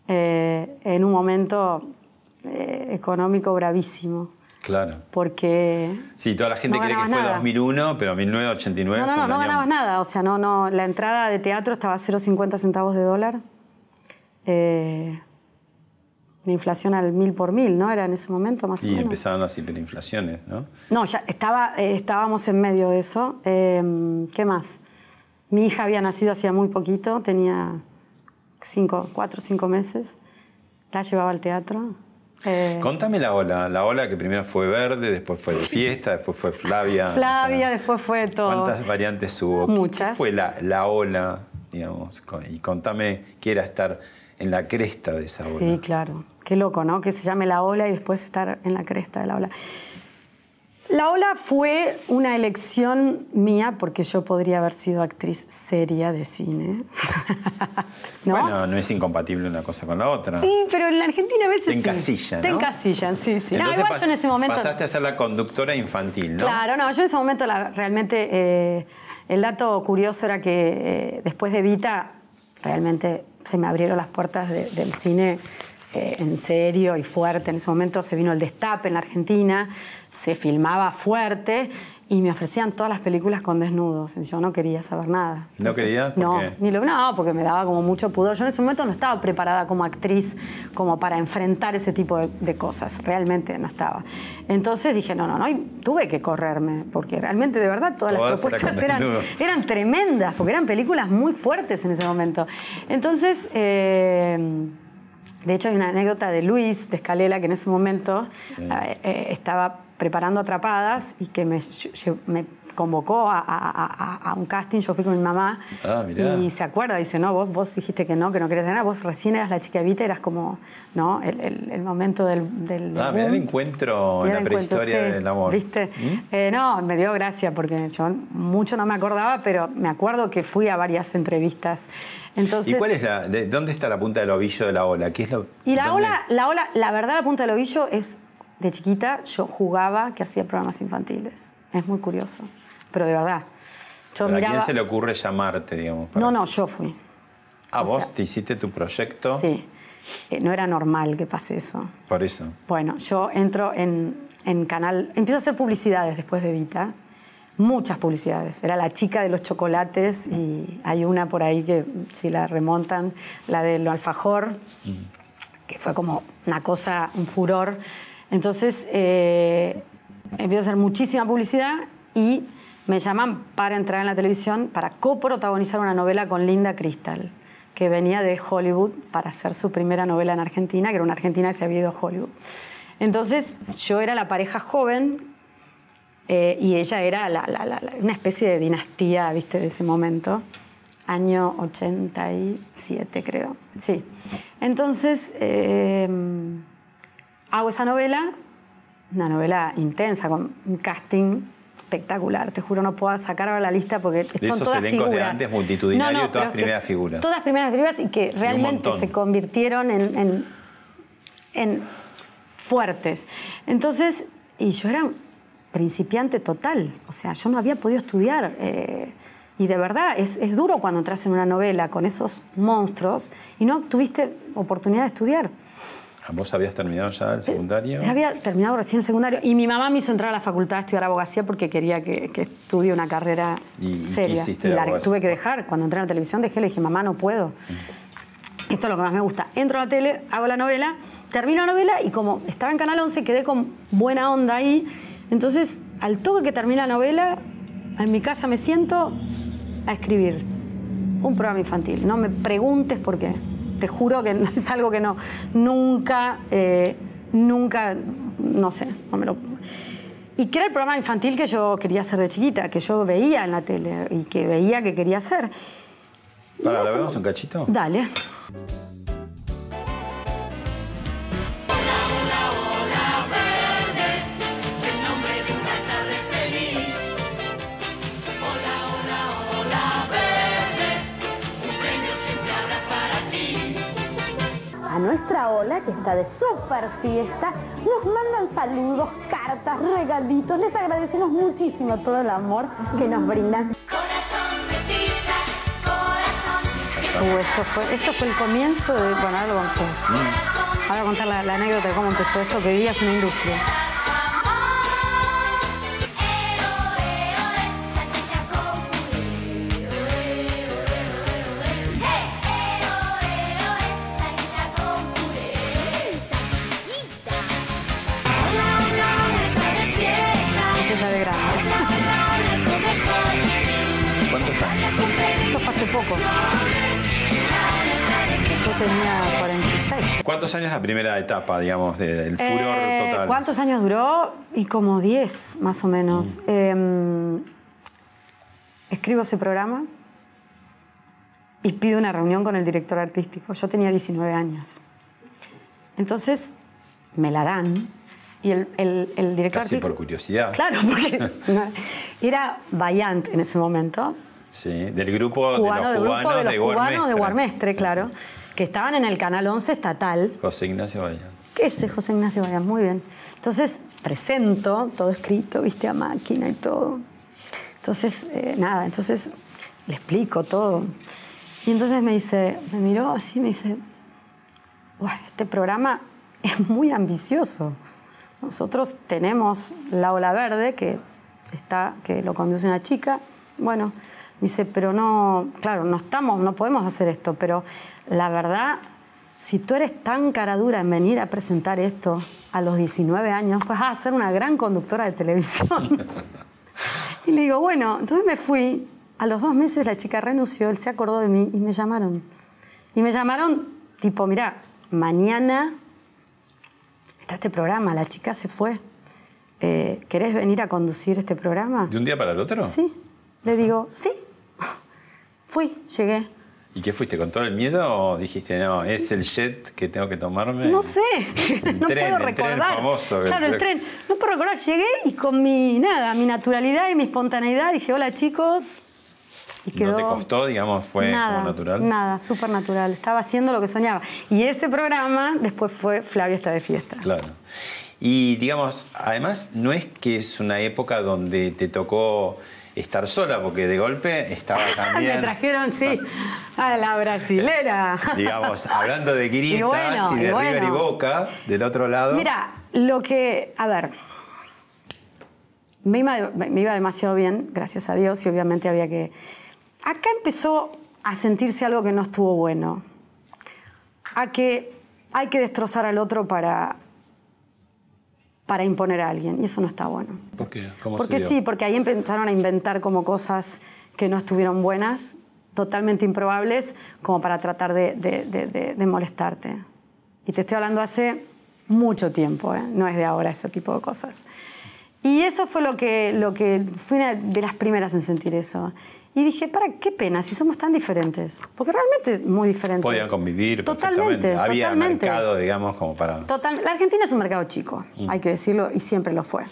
S2: Eh, en un momento económico bravísimo.
S1: Claro.
S2: Porque
S1: Sí, toda la gente
S2: No
S1: cree que fue
S2: nada.
S1: 2001, pero 1989
S2: No, no,
S1: fue
S2: no, no
S1: año-
S2: ganabas nada. O sea, no, no, la entrada de teatro estaba a 0,50 centavos de dólar. Eh, la inflación al mil por mil, ¿no? Era en ese momento más o
S1: Y
S2: menos.
S1: empezaban las hiperinflaciones, ¿no?
S2: No, ya estaba, eh, estábamos en medio de eso. Eh, ¿Qué más? Mi hija había nacido hacía muy poquito, tenía cinco, cuatro o cinco meses. La llevaba al teatro. Eh,
S1: Contame la ola, la ola que primero fue verde, después fue de fiesta, después fue Flavia.
S2: Flavia, después fue todo.
S1: ¿Cuántas variantes hubo? ¿Qué- ¿Qué,
S2: Muchas.
S1: fue la, la ola, digamos? Y contame qué era estar en la cresta de esa ola.
S2: Sí, claro. Qué loco, ¿no? Que se llame la ola y después estar en la cresta de la ola. La ola fue una elección mía porque yo podría haber sido actriz seria de cine. *laughs* ¿No?
S1: Bueno, no es incompatible una cosa con la otra.
S2: Sí, pero en la Argentina a veces
S1: Te
S2: sí.
S1: encasillan,
S2: Te
S1: ¿no?
S2: encasillan, sí, sí. No,
S1: Entonces
S2: igual yo en ese momento...
S1: Pasaste a ser la conductora infantil, ¿no?
S2: Claro, no, yo en ese momento la- realmente eh, el dato curioso era que eh, después de Vita realmente se me abrieron las puertas de- del cine eh, en serio y fuerte. En ese momento se vino el destape en la Argentina, se filmaba fuerte y me ofrecían todas las películas con desnudos. Yo no quería saber nada.
S1: ¿No querías? ¿Por
S2: no,
S1: qué?
S2: ni lo, no, porque me daba como mucho pudor. Yo en ese momento no estaba preparada como actriz como para enfrentar ese tipo de, de cosas. Realmente no estaba. Entonces dije, no, no, no. Y tuve que correrme, porque realmente, de verdad, todas,
S1: Todas
S2: las propuestas eran tremendas, porque eran películas muy fuertes en ese momento. Entonces, eh, de hecho, hay una anécdota de Luis de Escalela que en ese momento eh, eh, estaba preparando Atrapadas y que me, convocó a, a- a- a un casting. Yo fui con mi mamá
S1: Ah,
S2: y se acuerda, dice, no, vos, vos dijiste que no, que no querías nada, vos recién eras la chica Evita, eras como, ¿no? El, el- el momento del, del
S1: Ah, mirá el
S2: boom.
S1: encuentro en la prehistoria
S2: sí,
S1: del amor.
S2: ¿Viste?
S1: ¿Mm?
S2: Eh, no, me dio gracia porque yo mucho no me acordaba, pero me acuerdo que fui a varias entrevistas. Entonces,
S1: ¿Y cuál es la, de, dónde está la punta del ovillo de la ola? ¿Qué es lo,
S2: y la
S1: dónde-
S2: ola, la ola, la verdad, la punta del ovillo es de chiquita, yo jugaba que hacía programas infantiles. Es muy curioso. Pero de verdad. Yo
S1: ¿Pero ¿A
S2: miraba.
S1: quién se le ocurre llamarte, digamos? para-
S2: No, no, yo fui.
S1: Ah,
S2: o
S1: vos
S2: sea,
S1: te hiciste tu proyecto.
S2: Sí. Eh, no era normal que pase eso.
S1: Por eso.
S2: Bueno, yo entro en, en canal, empiezo a hacer publicidades después de Vita, muchas publicidades. Era la chica de los chocolates y hay una por ahí que si la remontan, la de lo alfajor, que fue como una cosa, un furor. Entonces eh, empiezo a hacer muchísima publicidad y me llaman para entrar en la televisión para coprotagonizar una novela con Linda Crystal, que venía de Hollywood para hacer su primera novela en Argentina, que era una argentina que se había ido a Hollywood. Entonces yo era la pareja joven eh, y ella era la- la- la- una especie de dinastía, viste, de ese momento. Año 87, creo. Sí. Entonces, eh, hago esa novela, una novela intensa, con un casting espectacular. Te juro, no puedo sacar ahora la lista porque son
S1: esos
S2: todas
S1: elencos de
S2: figuras.
S1: antes, multitudinario, todas
S2: pero es que
S1: primeras figuras.
S2: Todas primeras figuras y que realmente se convirtieron en- en en fuertes. Entonces, y yo era principiante total, o sea, yo no había podido estudiar. eh, y de verdad, es, es duro cuando entras en una novela con esos monstruos y no tuviste oportunidad de estudiar.
S1: ¿Vos habías terminado ya el secundario?
S2: Había terminado recién el secundario y mi mamá me hizo entrar a la facultad a estudiar abogacía porque quería que, que estudie una carrera
S1: ¿Y- y qué
S2: seria.
S1: hiciste
S2: y la tuve que dejar. Cuando entré en la televisión dejé, le dije, mamá, no puedo. Esto es lo que más me gusta. Entro a la tele, hago la novela, termino la novela y como estaba en Canal 11 quedé con buena onda ahí. Entonces, al toque que termina la novela, en mi casa me siento a escribir un programa infantil. No me preguntes por qué. Te juro que *laughs* es algo que no, nunca, eh, nunca, no sé, no me lo... Y que era el programa infantil que yo quería hacer de chiquita, que yo veía en la tele y que veía que quería hacer.
S1: Para, ¿la vemos
S2: mo-
S1: un cachito?
S2: Dale.
S6: Nuestra ola, que está de super fiesta, nos mandan saludos, cartas, regalitos. Les agradecemos muchísimo todo el amor que nos brindan.
S3: Corazón de tiza, corazón.
S2: Uh, esto, fue, esto fue el comienzo de... Bueno, ahora lo vamos a ver. Ahora voy a contar la, la anécdota de cómo empezó esto, que vivía es una industria.
S1: ¿Cuántos años la primera etapa, digamos, de- del furor
S2: Eh,
S1: total?
S2: ¿Cuántos años duró? Y como 10, más o menos. Eh, escribo ese programa y pido una reunión con el director artístico. Yo tenía 19 años. Entonces, me la dan y el, el- el director
S1: Casi
S2: artístico...
S1: por curiosidad.
S2: Claro, porque *laughs* era Bayant en ese momento,
S1: Sí, del grupo
S2: cubano,
S1: de los cubanos
S2: de los
S1: de
S2: cubanos de
S1: Guarmestre.
S2: Guarmestre,
S1: Sí,
S2: claro,
S1: sí.
S2: Que estaban en el canal 11 estatal.
S1: José Ignacio Valle.
S2: Ese José Ignacio Vallas, muy bien. Entonces presento todo escrito, viste, a máquina y todo. Entonces, eh, nada, entonces le explico todo. Y entonces me dice, me miró así y me dice, "Buah, este programa *laughs* es muy ambicioso. Nosotros tenemos La Ola Verde, que está, que lo conduce una chica. Bueno, dice, pero no, claro, no estamos, no podemos hacer esto, pero la verdad, si tú eres tan cara dura en venir a presentar esto a los 19 años, pues vas a ser una gran conductora de televisión. *laughs* y le digo, bueno, entonces me fui. A los dos meses la chica renunció, él se acordó de mí y me llamaron. Y me llamaron, tipo, mira, mañana está este programa, la chica se fue. Eh, ¿Querés venir a conducir este programa?
S1: ¿De un día para el otro?
S2: Sí. Le digo, sí. Fui, llegué.
S1: ¿Y qué fuiste? ¿Con todo el miedo o dijiste, no, es el jet que tengo que tomarme?
S2: No sé, *laughs*
S1: El
S2: no
S1: tren,
S2: puedo
S1: el tren
S2: recordar.
S1: famoso,
S2: claro, el
S1: tren.
S2: tren. No puedo recordar. Llegué y con mi, nada, mi naturalidad y mi espontaneidad dije, hola chicos. Y quedó
S1: ¿No te costó, digamos, fue
S2: nada,
S1: como natural?
S2: Nada, súper natural. Estaba haciendo lo que soñaba. Y ese programa después fue Flavia está de fiesta.
S1: Claro. Y digamos, además, no es que es una época donde te tocó estar sola, porque de golpe estaba *laughs* también.
S2: Me trajeron, sí, *laughs* a la brasilera. *laughs*
S1: Digamos, hablando de
S2: Y
S1: Quiritas
S2: bueno,
S1: y de
S2: y bueno.
S1: River y Boca, del otro lado.
S2: Mira, lo que, a ver, me iba, me iba demasiado bien, gracias a Dios, y obviamente había que... Acá empezó a sentirse algo que no estuvo bueno, a que hay que destrozar al otro para, para imponer a alguien, y eso no está bueno.
S1: ¿Por qué? ¿Cómo
S2: Porque
S1: se dio?
S2: sí, porque ahí empezaron a inventar como cosas que no estuvieron buenas, totalmente improbables, como para tratar de, de- de- de- de molestarte. Y te estoy hablando hace mucho tiempo, ¿eh? no es de ahora ese tipo de cosas. Y eso fue lo que, lo que fui una de las primeras en sentir eso. Y dije, para, qué pena, si somos tan diferentes. Porque realmente muy diferentes.
S1: Podían convivir
S2: Totalmente.
S1: Había
S2: totalmente.
S1: mercado, digamos, como para...
S2: Total, la Argentina es un mercado chico, hay que decirlo, y siempre lo fue.
S1: Mm.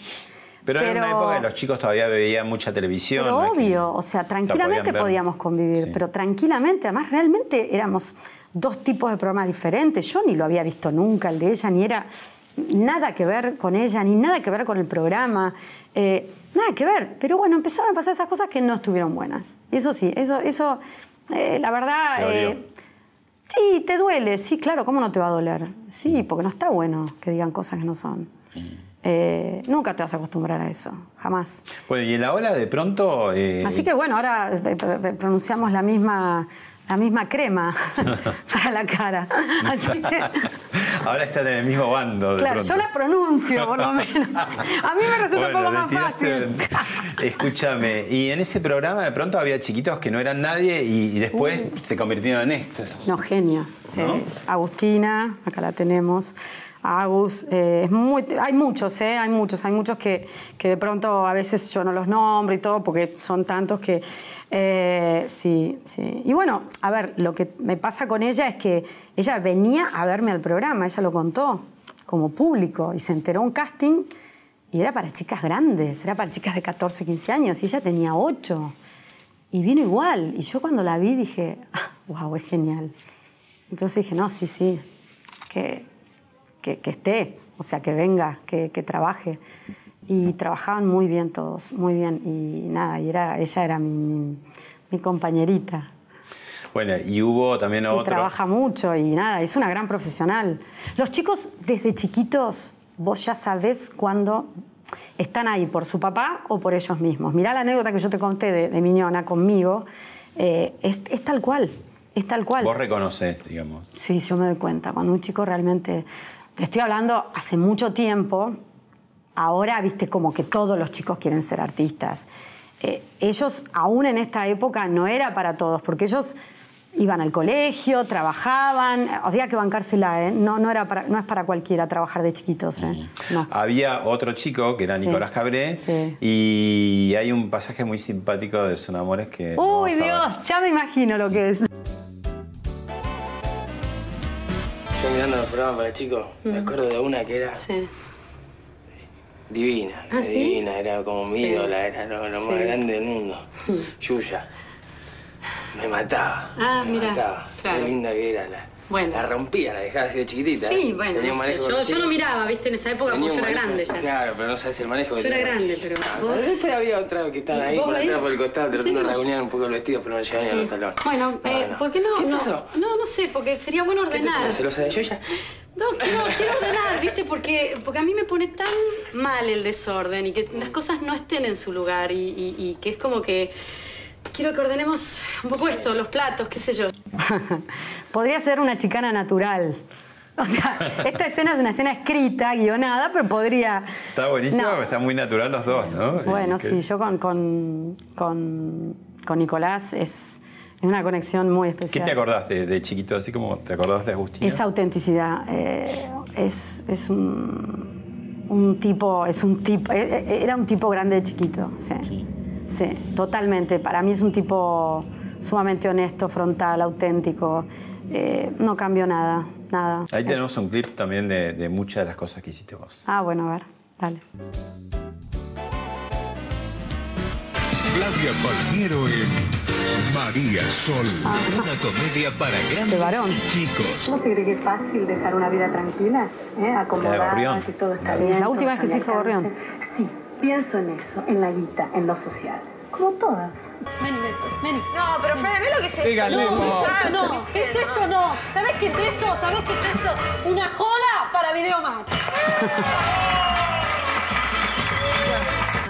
S1: Pero, era una
S2: pero-
S1: época que los chicos todavía veían mucha televisión.
S2: Pero
S1: no
S2: obvio, o sea, tranquilamente podíamos convivir,
S1: Sí.
S2: pero tranquilamente, además realmente éramos dos tipos de programas diferentes. Yo ni lo había visto nunca, el de ella, ni era nada que ver con ella, ni nada que ver con el programa, eh, nada que ver. Pero bueno, empezaron a pasar esas cosas que no estuvieron buenas. Eso sí, eso, eso eh, la verdad... Eh, Sí, te duele, sí, claro, ¿cómo no te va a doler? Sí, porque no está bueno que digan cosas que no son. Eh, nunca te vas a acostumbrar a eso, jamás.
S1: Bueno, y en la ola de pronto...
S2: Así que bueno, ahora pronunciamos la misma, la misma crema *laughs* para la cara. Así que, *laughs*
S1: Ahora están en el mismo bando. de
S2: claro,
S1: pronto.
S2: yo la pronuncio por lo menos. A mí me resulta
S1: Bueno,
S2: un poco más fácil.
S1: Escúchame, y en ese programa de pronto había chiquitos que no eran nadie y, y después se convirtieron en esto.
S2: No, genios. Agustina, acá la tenemos. Agus, eh, muy- hay muchos, ¿eh? hay muchos, hay muchos que, de pronto a veces yo no los nombro y todo, porque son tantos que eh, sí, sí. Y bueno, a ver, lo que me pasa con ella es que ella venía a verme al programa, ella lo contó como público y se enteró un casting y era para chicas grandes, era para chicas de 14, 15 años y ella tenía 8 y vino igual. Y yo cuando la vi dije, wow, es genial. Entonces dije, no, sí, sí, que, que, que esté, o sea, que venga, que, que trabaje. Y trabajaban muy bien todos, muy bien. Y nada, y era, ella era mi, mi, mi compañerita.
S1: Bueno, y hubo también
S2: Y
S1: otro.
S2: trabaja mucho y nada, es una gran profesional. Los chicos desde chiquitos, vos ya sabés cuándo están ahí por su papá o por ellos mismos. Mirá la anécdota que yo te conté de, de Miñona conmigo, eh, es, es tal cual, es tal cual.
S1: Vos reconoces, digamos.
S2: Sí, yo me doy cuenta. Cuando un chico realmente. Te estoy hablando hace mucho tiempo. Ahora, viste, como que todos los chicos quieren ser artistas. Eh, ellos, aún en esta época, no era para todos, porque ellos iban al colegio, trabajaban. Había que bancársela, ¿eh? No, no, era para, no es para cualquiera trabajar de chiquitos, ¿eh? No.
S1: Había otro chico que era
S2: Sí.
S1: Nicolás Cabré
S2: Sí.
S1: y hay un pasaje muy simpático de Son Amores que.
S2: Uy. Dios, ya me imagino lo que es.
S7: Yo mirando los programas para chicos, me acuerdo de una que era
S2: Mm. Sí.
S7: divina,
S2: ¿Ah, sí?
S7: divina, era como mi
S2: Sí.
S7: ídola, era lo, lo más.
S2: Mm.
S7: grande del mundo. Yuya. Me mataba.
S2: Ah,
S7: me
S2: mira,
S7: mataba.
S2: claro.
S7: Qué linda que era la,
S2: Bueno.
S7: La rompía, la dejaba así de chiquitita.
S2: Sí, bueno,
S7: Tenía un manejo
S2: yo, yo no
S7: los
S2: miraba, viste, en esa época
S7: Tenía
S2: porque yo era grande ya.
S7: Claro, pero no sabes el manejo que
S2: Yo era
S7: tenía.
S2: grande, pero
S7: Ah,
S2: vos-
S7: Después había otra que estaban ahí
S2: ¿Vos
S7: por atrás, por el costado,
S2: ¿En
S7: tratando de raguñar un poco el vestido, pero no llegaban ni a los talones.
S2: Bueno, eh. ¿por qué no?
S7: ¿Qué
S2: no,
S7: pasó?
S2: no, no sé, porque sería bueno
S7: ¿Qué te
S2: ordenar.
S7: pones celosa de yo ya?
S2: No, no, quiero ordenar, ¿viste? Porque, porque a mí me pone tan mal el desorden y que las cosas no estén en su lugar y, y- y que es como que quiero que ordenemos un poco esto, los platos, qué sé yo. *laughs* Podría ser una chicana natural. O sea, *laughs* esta escena es una escena escrita, guionada, pero podría...
S1: Está buenísimo,
S2: No.
S1: está muy natural los dos, ¿no?
S2: Bueno, sí, yo con, con, con, con Nicolás es, es una conexión muy
S1: ¿Qué
S2: especial.
S1: te acordás de, de chiquito, así como te acordás de Agustina?
S2: Esa autenticidad eh, es, es un, un tipo, es un tipo, eh, eh, era un tipo grande de chiquito, sí, sí, totalmente. Para mí es un tipo sumamente honesto, frontal, auténtico. eh, no cambió nada, nada.
S1: Ahí
S2: Es-
S1: tenemos un clip también de, de muchas de las cosas que hiciste vos.
S2: Ah, bueno, a ver, dale.
S8: Flavia Palmiero en María Sol. Una comedia para grandes
S2: varón.
S8: y chicos.
S6: ¿No te cree que es fácil dejar una vida tranquila? ¿Eh? Acomodada, que todo está
S2: Sí,
S6: bien.
S2: la última vez que se hizo
S6: alcance. Sí, pienso en eso, en la guita, en lo social. Como todas.
S2: Vení, vení.
S9: No, pero Fede, ¿ves lo que es esto?
S4: Dígale,
S9: no, ¿qué es esto? No, ¿qué es esto? No. ¿Sabes qué es esto? ¿Sabes qué es esto? Una joda para Videomatch. *laughs*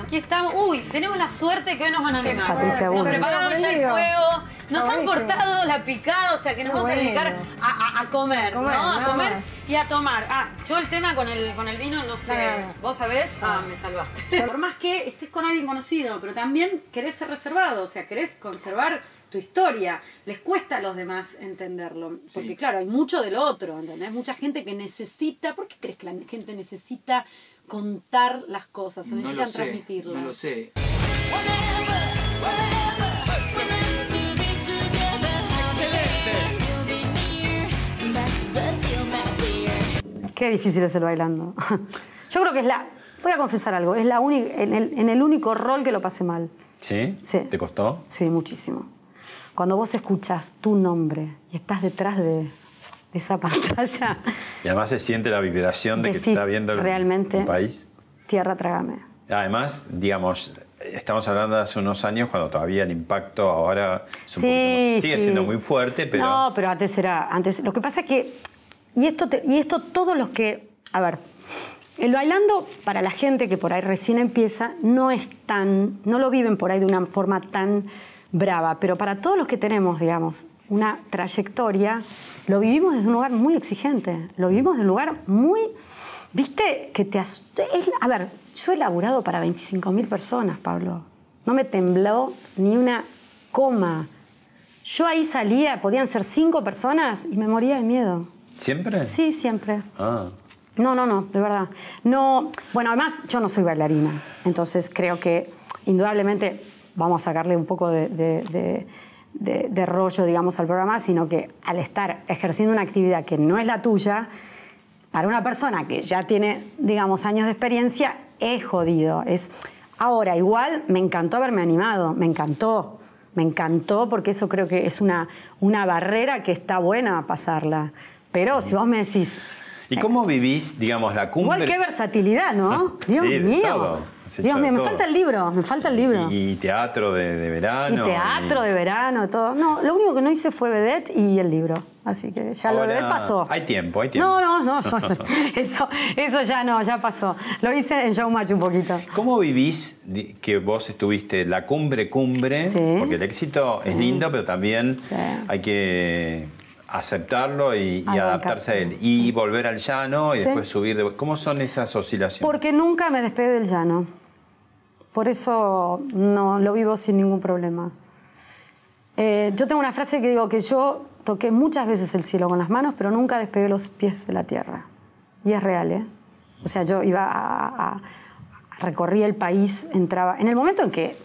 S10: Aquí estamos. Uy, tenemos la suerte que hoy nos van a animar.
S2: Patricia
S10: Nos prepararon ya el fuego. Nos
S9: Está
S10: han
S9: buenísimo.
S10: cortado la picada, o sea que nos vamos a dedicar a, a- a comer,
S9: Comer,
S10: ¿no? A comer
S9: más.
S10: y a tomar. Ah, yo el tema con el, con el vino, no sé.
S9: Nada.
S10: ¿Vos sabés? Ah, me salvaste. Por más que estés con alguien conocido, pero también querés ser reservado, o sea, querés conservar tu historia. Les cuesta a los demás entenderlo. Porque, claro, hay mucho del otro, ¿entendés? Mucha gente que necesita. ¿Por qué crees que la gente necesita contar las cosas o necesitan transmitirlas?
S11: no lo sé.
S2: Qué difícil es el bailando. *laughs* Yo creo que es la. Voy a confesar algo, es la única, en, el, en el único rol que lo pasé mal.
S1: ¿Sí?
S2: Sí.
S1: ¿Te costó?
S2: Sí, muchísimo. Cuando vos escuchás tu nombre y estás detrás de, esa *laughs* pantalla,
S1: Y además se siente la vibración de que te está viendo el,
S2: realmente-
S1: el país.
S2: tierra trágame.
S1: Además, digamos, estamos hablando de hace unos años cuando todavía el impacto ahora es un
S2: Sí,
S1: sigue
S2: sí.
S1: siendo muy fuerte, pero
S2: No, pero antes era. Antes, lo que pasa es que. Y esto, te- y esto todos los que. A ver. El bailando, para la gente que por ahí recién empieza, no es tan. No lo viven por ahí de una forma tan brava. Pero para todos los que tenemos, digamos, una trayectoria, lo vivimos desde un lugar muy exigente. Lo vivimos desde un lugar muy. ¿Viste? Que te A ver, yo he laburado para 25.000 personas, Pablo. No me tembló ni una coma. Yo ahí salía, podían ser cinco personas y me moría de miedo.
S1: ¿Siempre?
S2: Sí, siempre.
S1: Ah.
S2: No, no, no, de verdad. No, bueno, además yo no soy bailarina, entonces creo que indudablemente vamos a sacarle un poco de, de- de- de- de rollo, digamos, al programa, sino que al estar ejerciendo una actividad que no es la tuya, para una persona que ya tiene, digamos, años de experiencia, es jodido. Es... Ahora, igual me encantó haberme animado, me encantó, me encantó porque eso creo que es una, una barrera que está buena pasarla. Pero si vos me decís,
S1: ¿Y cómo vivís, digamos, la cumbre?
S2: Igual qué versatilidad, ¿no? Dios
S1: Sí, de
S2: mío.
S1: todo.
S2: Dios mío, me
S1: todo.
S2: falta el libro, me falta el libro.
S1: Y, y teatro de, de verano.
S2: Y teatro
S1: y-
S2: de verano, todo. No, lo único que no hice fue vedette y el libro. Así que ya lo de vedette pasó.
S1: Hay tiempo, hay tiempo.
S2: No, no, no, yo- *laughs* eso, eso ya no, ya pasó. Lo hice en Showmatch un poquito.
S1: ¿Cómo vivís que vos estuviste la cumbre cumbre?
S2: Sí.
S1: Porque el éxito
S2: Sí.
S1: es lindo, pero también
S2: Sí.
S1: hay que aceptarlo y, adaptarse a él. Y volver al llano y
S2: Sí.
S1: después subir. de- ¿Cómo son esas oscilaciones?
S2: Porque nunca me despegué del llano. Por eso no lo vivo sin ningún problema. Eh, yo tengo una frase que digo que yo toqué muchas veces el cielo con las manos, pero nunca despegué los pies de la tierra. Y es real, ¿eh? O sea, yo iba a, a- recorría el país, entraba. En el momento en que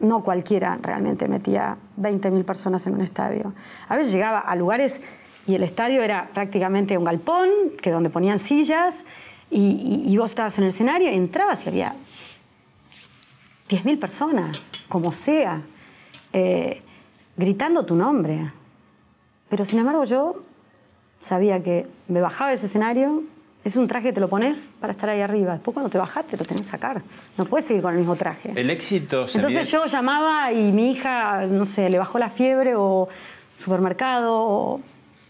S2: no cualquiera realmente metía 20.000 personas en un estadio. A veces llegaba a lugares y el estadio era prácticamente un galpón, que donde ponían sillas, y, vos estabas en el escenario y entrabas y había 10.000 personas, como sea, eh, gritando tu nombre. Pero sin embargo yo sabía que me bajaba de ese escenario, es un traje que te lo pones para estar ahí arriba. Después cuando te bajas te lo tenés que sacar. No puedes seguir con el mismo traje.
S1: El éxito se
S2: Entonces yo llamaba y mi hija, no sé, le bajó la fiebre o supermercado. o-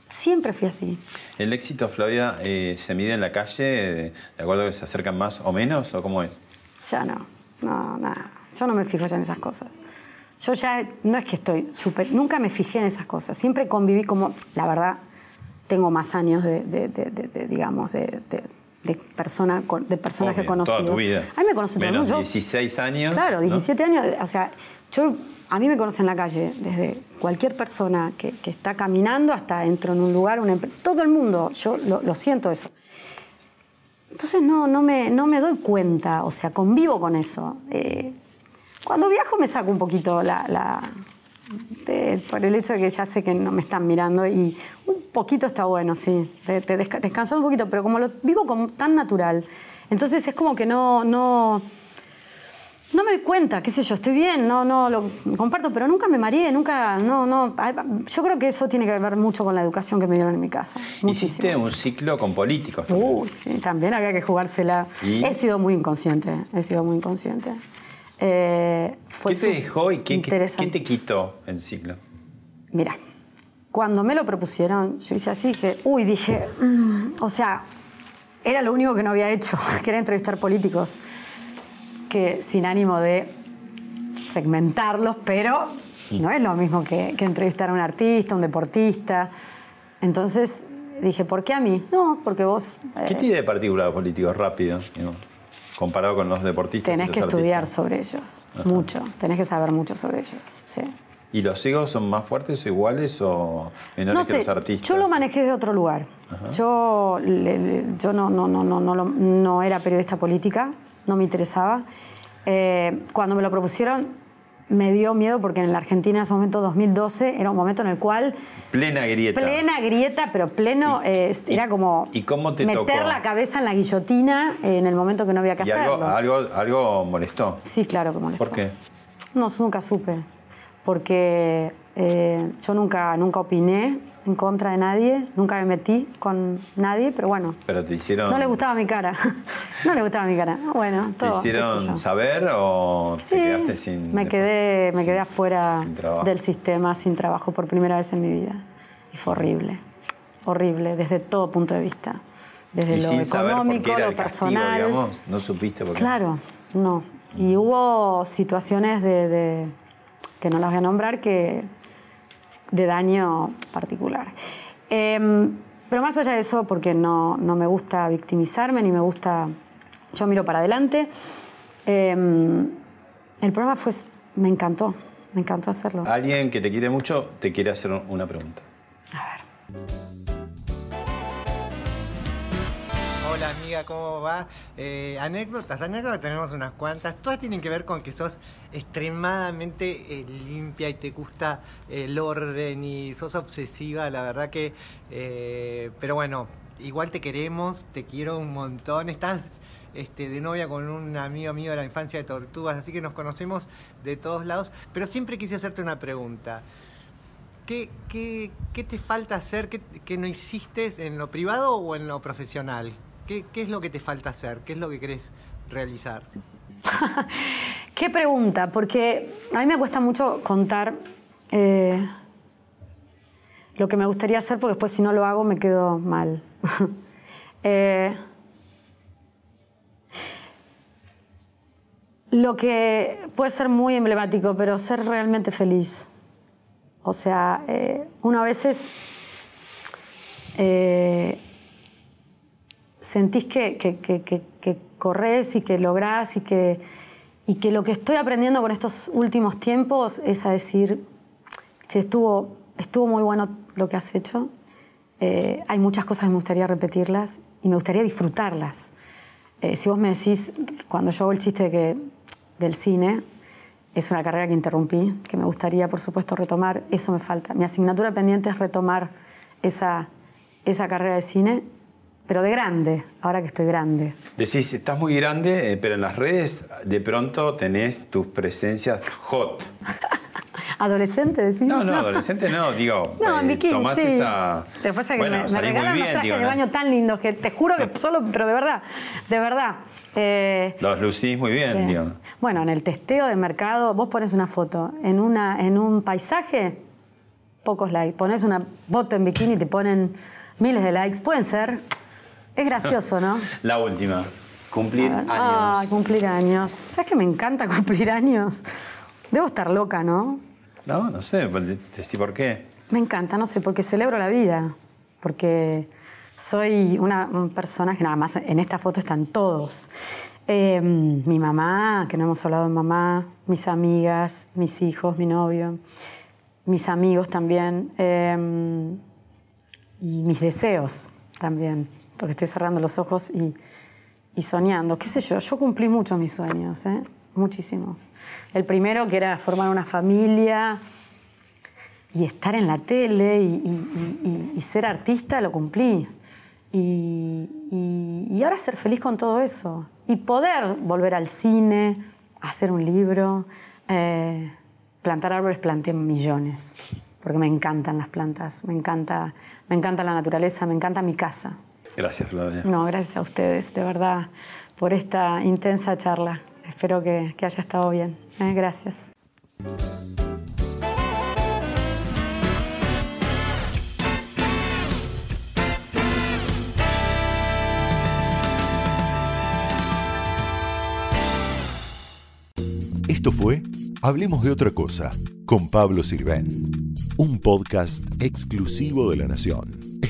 S2: Siempre fui así.
S1: ¿El éxito, Flavia, eh, se mide en la calle de, de acuerdo a que se acercan más o menos? ¿O cómo es?
S2: Ya no, no, nada. Yo no me fijo ya en esas cosas. Yo ya, no es que estoy súper, nunca me fijé en esas cosas. Siempre conviví como, la verdad, tengo más años de, de- de- de- digamos, de, persona, de personas que he
S1: Obvio,
S2: conocido.
S1: Toda tu vida.
S2: A mí me conoce todo el mundo. Yo-
S1: 16 años.
S2: Claro,
S1: ¿no?
S2: 17 años, o sea, yo, a mí me conocen en la calle, desde cualquier persona que, que está caminando hasta entro en un lugar, una todo el mundo, yo lo, lo siento eso. Entonces no, no, me, no me doy cuenta, o sea, convivo con eso. Eh, cuando viajo me saco un poquito la... la- de- por el hecho de que ya sé que no me están mirando y un poquito está bueno, sí, te, te desca- descansas un poquito, pero como lo vivo como tan natural, entonces es como que no, no, no me doy cuenta, qué sé yo, estoy bien, no, no lo comparto, pero nunca me mareé, nunca, no, no. Yo creo que eso tiene que ver mucho con la educación que me dieron en mi casa. Muchísimo.
S1: Hiciste un ciclo con políticos.
S2: Uy, sí, también había que jugársela.
S1: ¿Y?
S2: He sido muy inconsciente, he sido muy inconsciente. Eh, fue
S1: ¿Qué te dejó y qué, qué- qué te quitó el ciclo?
S2: Mira, cuando me lo propusieron, yo hice así que, uy, dije, mm, o sea, era lo único que no había hecho, *laughs* que era entrevistar políticos, que sin ánimo de segmentarlos, pero no es lo mismo que, que entrevistar a un artista, un deportista. Entonces dije, ¿por qué a mí? No, porque vos
S1: ¿Qué
S2: eh,
S1: tiene de particular político rápido? Comparado con los deportistas. y
S2: tenés
S1: los
S2: que estudiar sobre ellos,
S1: Ajá.
S2: mucho, tenés que saber mucho sobre ellos, sí.
S1: ¿Y los egos son más fuertes o iguales o menores
S2: no
S1: que los artistas?
S2: yo lo manejé de otro lugar.
S1: Ajá.
S2: Yo, yo no, no, no, no, no, no era periodista política, no me interesaba. Eh, cuando me lo propusieron me dio miedo porque en la Argentina en ese momento, 2012, era un momento en el cual
S1: Plena grieta.
S2: plena grieta, pero pleno, eh, era como
S1: ¿Y cómo te
S2: meter
S1: tocó?
S2: la cabeza en la guillotina eh, en el momento que no había que
S1: ¿Y
S2: hacerlo.
S1: algo, algo, algo molestó?
S2: Sí, claro que molestó.
S1: ¿Por qué?
S2: No, nunca supe. Porque eh, yo nunca, nunca opiné en contra de nadie, nunca me metí con nadie, pero bueno,
S1: Pero te hicieron,
S2: no le gustaba mi cara. *laughs* no le gustaba mi cara. Bueno,
S1: ¿te
S2: todo. yo.
S1: hicieron saber o
S2: Sí,
S1: te quedaste sin.
S2: me quedé, me quedé afuera del sistema, sin trabajo por primera vez en mi vida. Y fue horrible, horrible, desde todo punto de vista. Desde
S1: y
S2: lo económico, lo
S1: el castigo,
S2: personal.
S1: digamos, no supiste por qué.
S2: Claro, no. Y hubo situaciones de, de- que no las voy a nombrar que de daño particular. Em, pero más allá de eso, porque no, no me gusta victimizarme ni me gusta. Yo miro para adelante. em, el programa fue. Me encantó, me encantó hacerlo.
S1: Alguien que te quiere mucho te quiere hacer una pregunta.
S11: Hola amiga, ¿cómo va? Eh, anécdotas, anécdotas tenemos unas cuantas. Todas tienen que ver con que sos extremadamente eh, limpia y te gusta el orden y sos obsesiva, la verdad que... eh, pero bueno, igual te queremos, te quiero un montón. Estás este, de novia con un amigo mío de la infancia de Tortugas, así que nos conocemos de todos lados. Pero siempre quise hacerte una pregunta. ¿Qué, qué, qué te falta hacer? ¿Qué, qué no hiciste en lo privado o en lo profesional? ¿Qué, ¿Qué es lo que te falta hacer? ¿Qué es lo que querés realizar? *laughs*
S2: Qué pregunta, porque a mí me cuesta mucho contar eh, lo que me gustaría hacer, porque después si no lo hago me quedo mal. *laughs* Eh, lo que puede ser muy emblemático, pero ser realmente feliz. O sea, eh, uno a veces eh, sentís que, que, que, que- corres y que lográs y que, y que lo que estoy aprendiendo con estos últimos tiempos es a decir, che, estuvo, estuvo muy bueno lo que has hecho, eh, hay muchas cosas que me gustaría repetirlas y me gustaría disfrutarlas. Eh, si vos me decís, cuando yo hago el chiste de que, del cine, es una carrera que interrumpí, que me gustaría, por supuesto, retomar, eso me falta. Mi asignatura pendiente es retomar esa, esa carrera de cine, pero de grande, ahora que estoy grande.
S1: Decís, estás muy grande, eh, pero en las redes de pronto tenés tus presencias hot. *laughs*
S2: ¿Adolescente decís?
S1: No, no, *laughs* adolescente no, digo.
S2: No, en
S1: eh,
S2: bikini,
S1: tomás
S2: sí.
S1: esa.
S2: Te pasa que
S1: Bueno,
S2: me, me regalan
S1: bien,
S2: unos trajes
S1: digo,
S2: de
S1: ¿no?
S2: baño tan lindos que te juro que *laughs* solo, pero de verdad, de verdad. Eh,
S1: Los lucís muy bien, digo.
S2: Bueno, en el testeo de mercado, vos pones una foto en, una, en un paisaje, pocos likes. Pones una foto en bikini y te ponen miles de likes. Pueden ser. Es gracioso, ¿no? *laughs*
S1: La última. Cumplir años.
S2: Ah, cumplir años. ¿Sabes que me encanta cumplir años? Debo estar loca, ¿no?
S1: No, no sé, pues, decí por qué.
S2: Me encanta, no sé, porque celebro la vida. Porque soy una, un personaje, nada más, en esta foto están todos. Eh, mi mamá, que no hemos hablado de mamá, mis amigas, mis hijos, mi novio, mis amigos también, eh, y mis deseos también, porque estoy cerrando los ojos y, y soñando. ¿Qué sé yo? Yo cumplí muchos mis sueños, ¿eh? muchísimos. El primero, que era formar una familia y estar en la tele y, y- y- ser artista, lo cumplí. Y ahora ser feliz con todo eso. Y poder volver al cine, hacer un libro, eh, plantar árboles, planté millones. Porque me encantan las plantas, me encanta, me encanta la naturaleza, me encanta mi casa.
S1: Gracias, Flavia.
S2: No, gracias a ustedes, de verdad, por esta intensa charla. Espero que, que haya estado bien. ¿eh? Gracias.
S12: Esto fue Hablemos de otra cosa con Pablo Sirven, un podcast exclusivo de La Nación.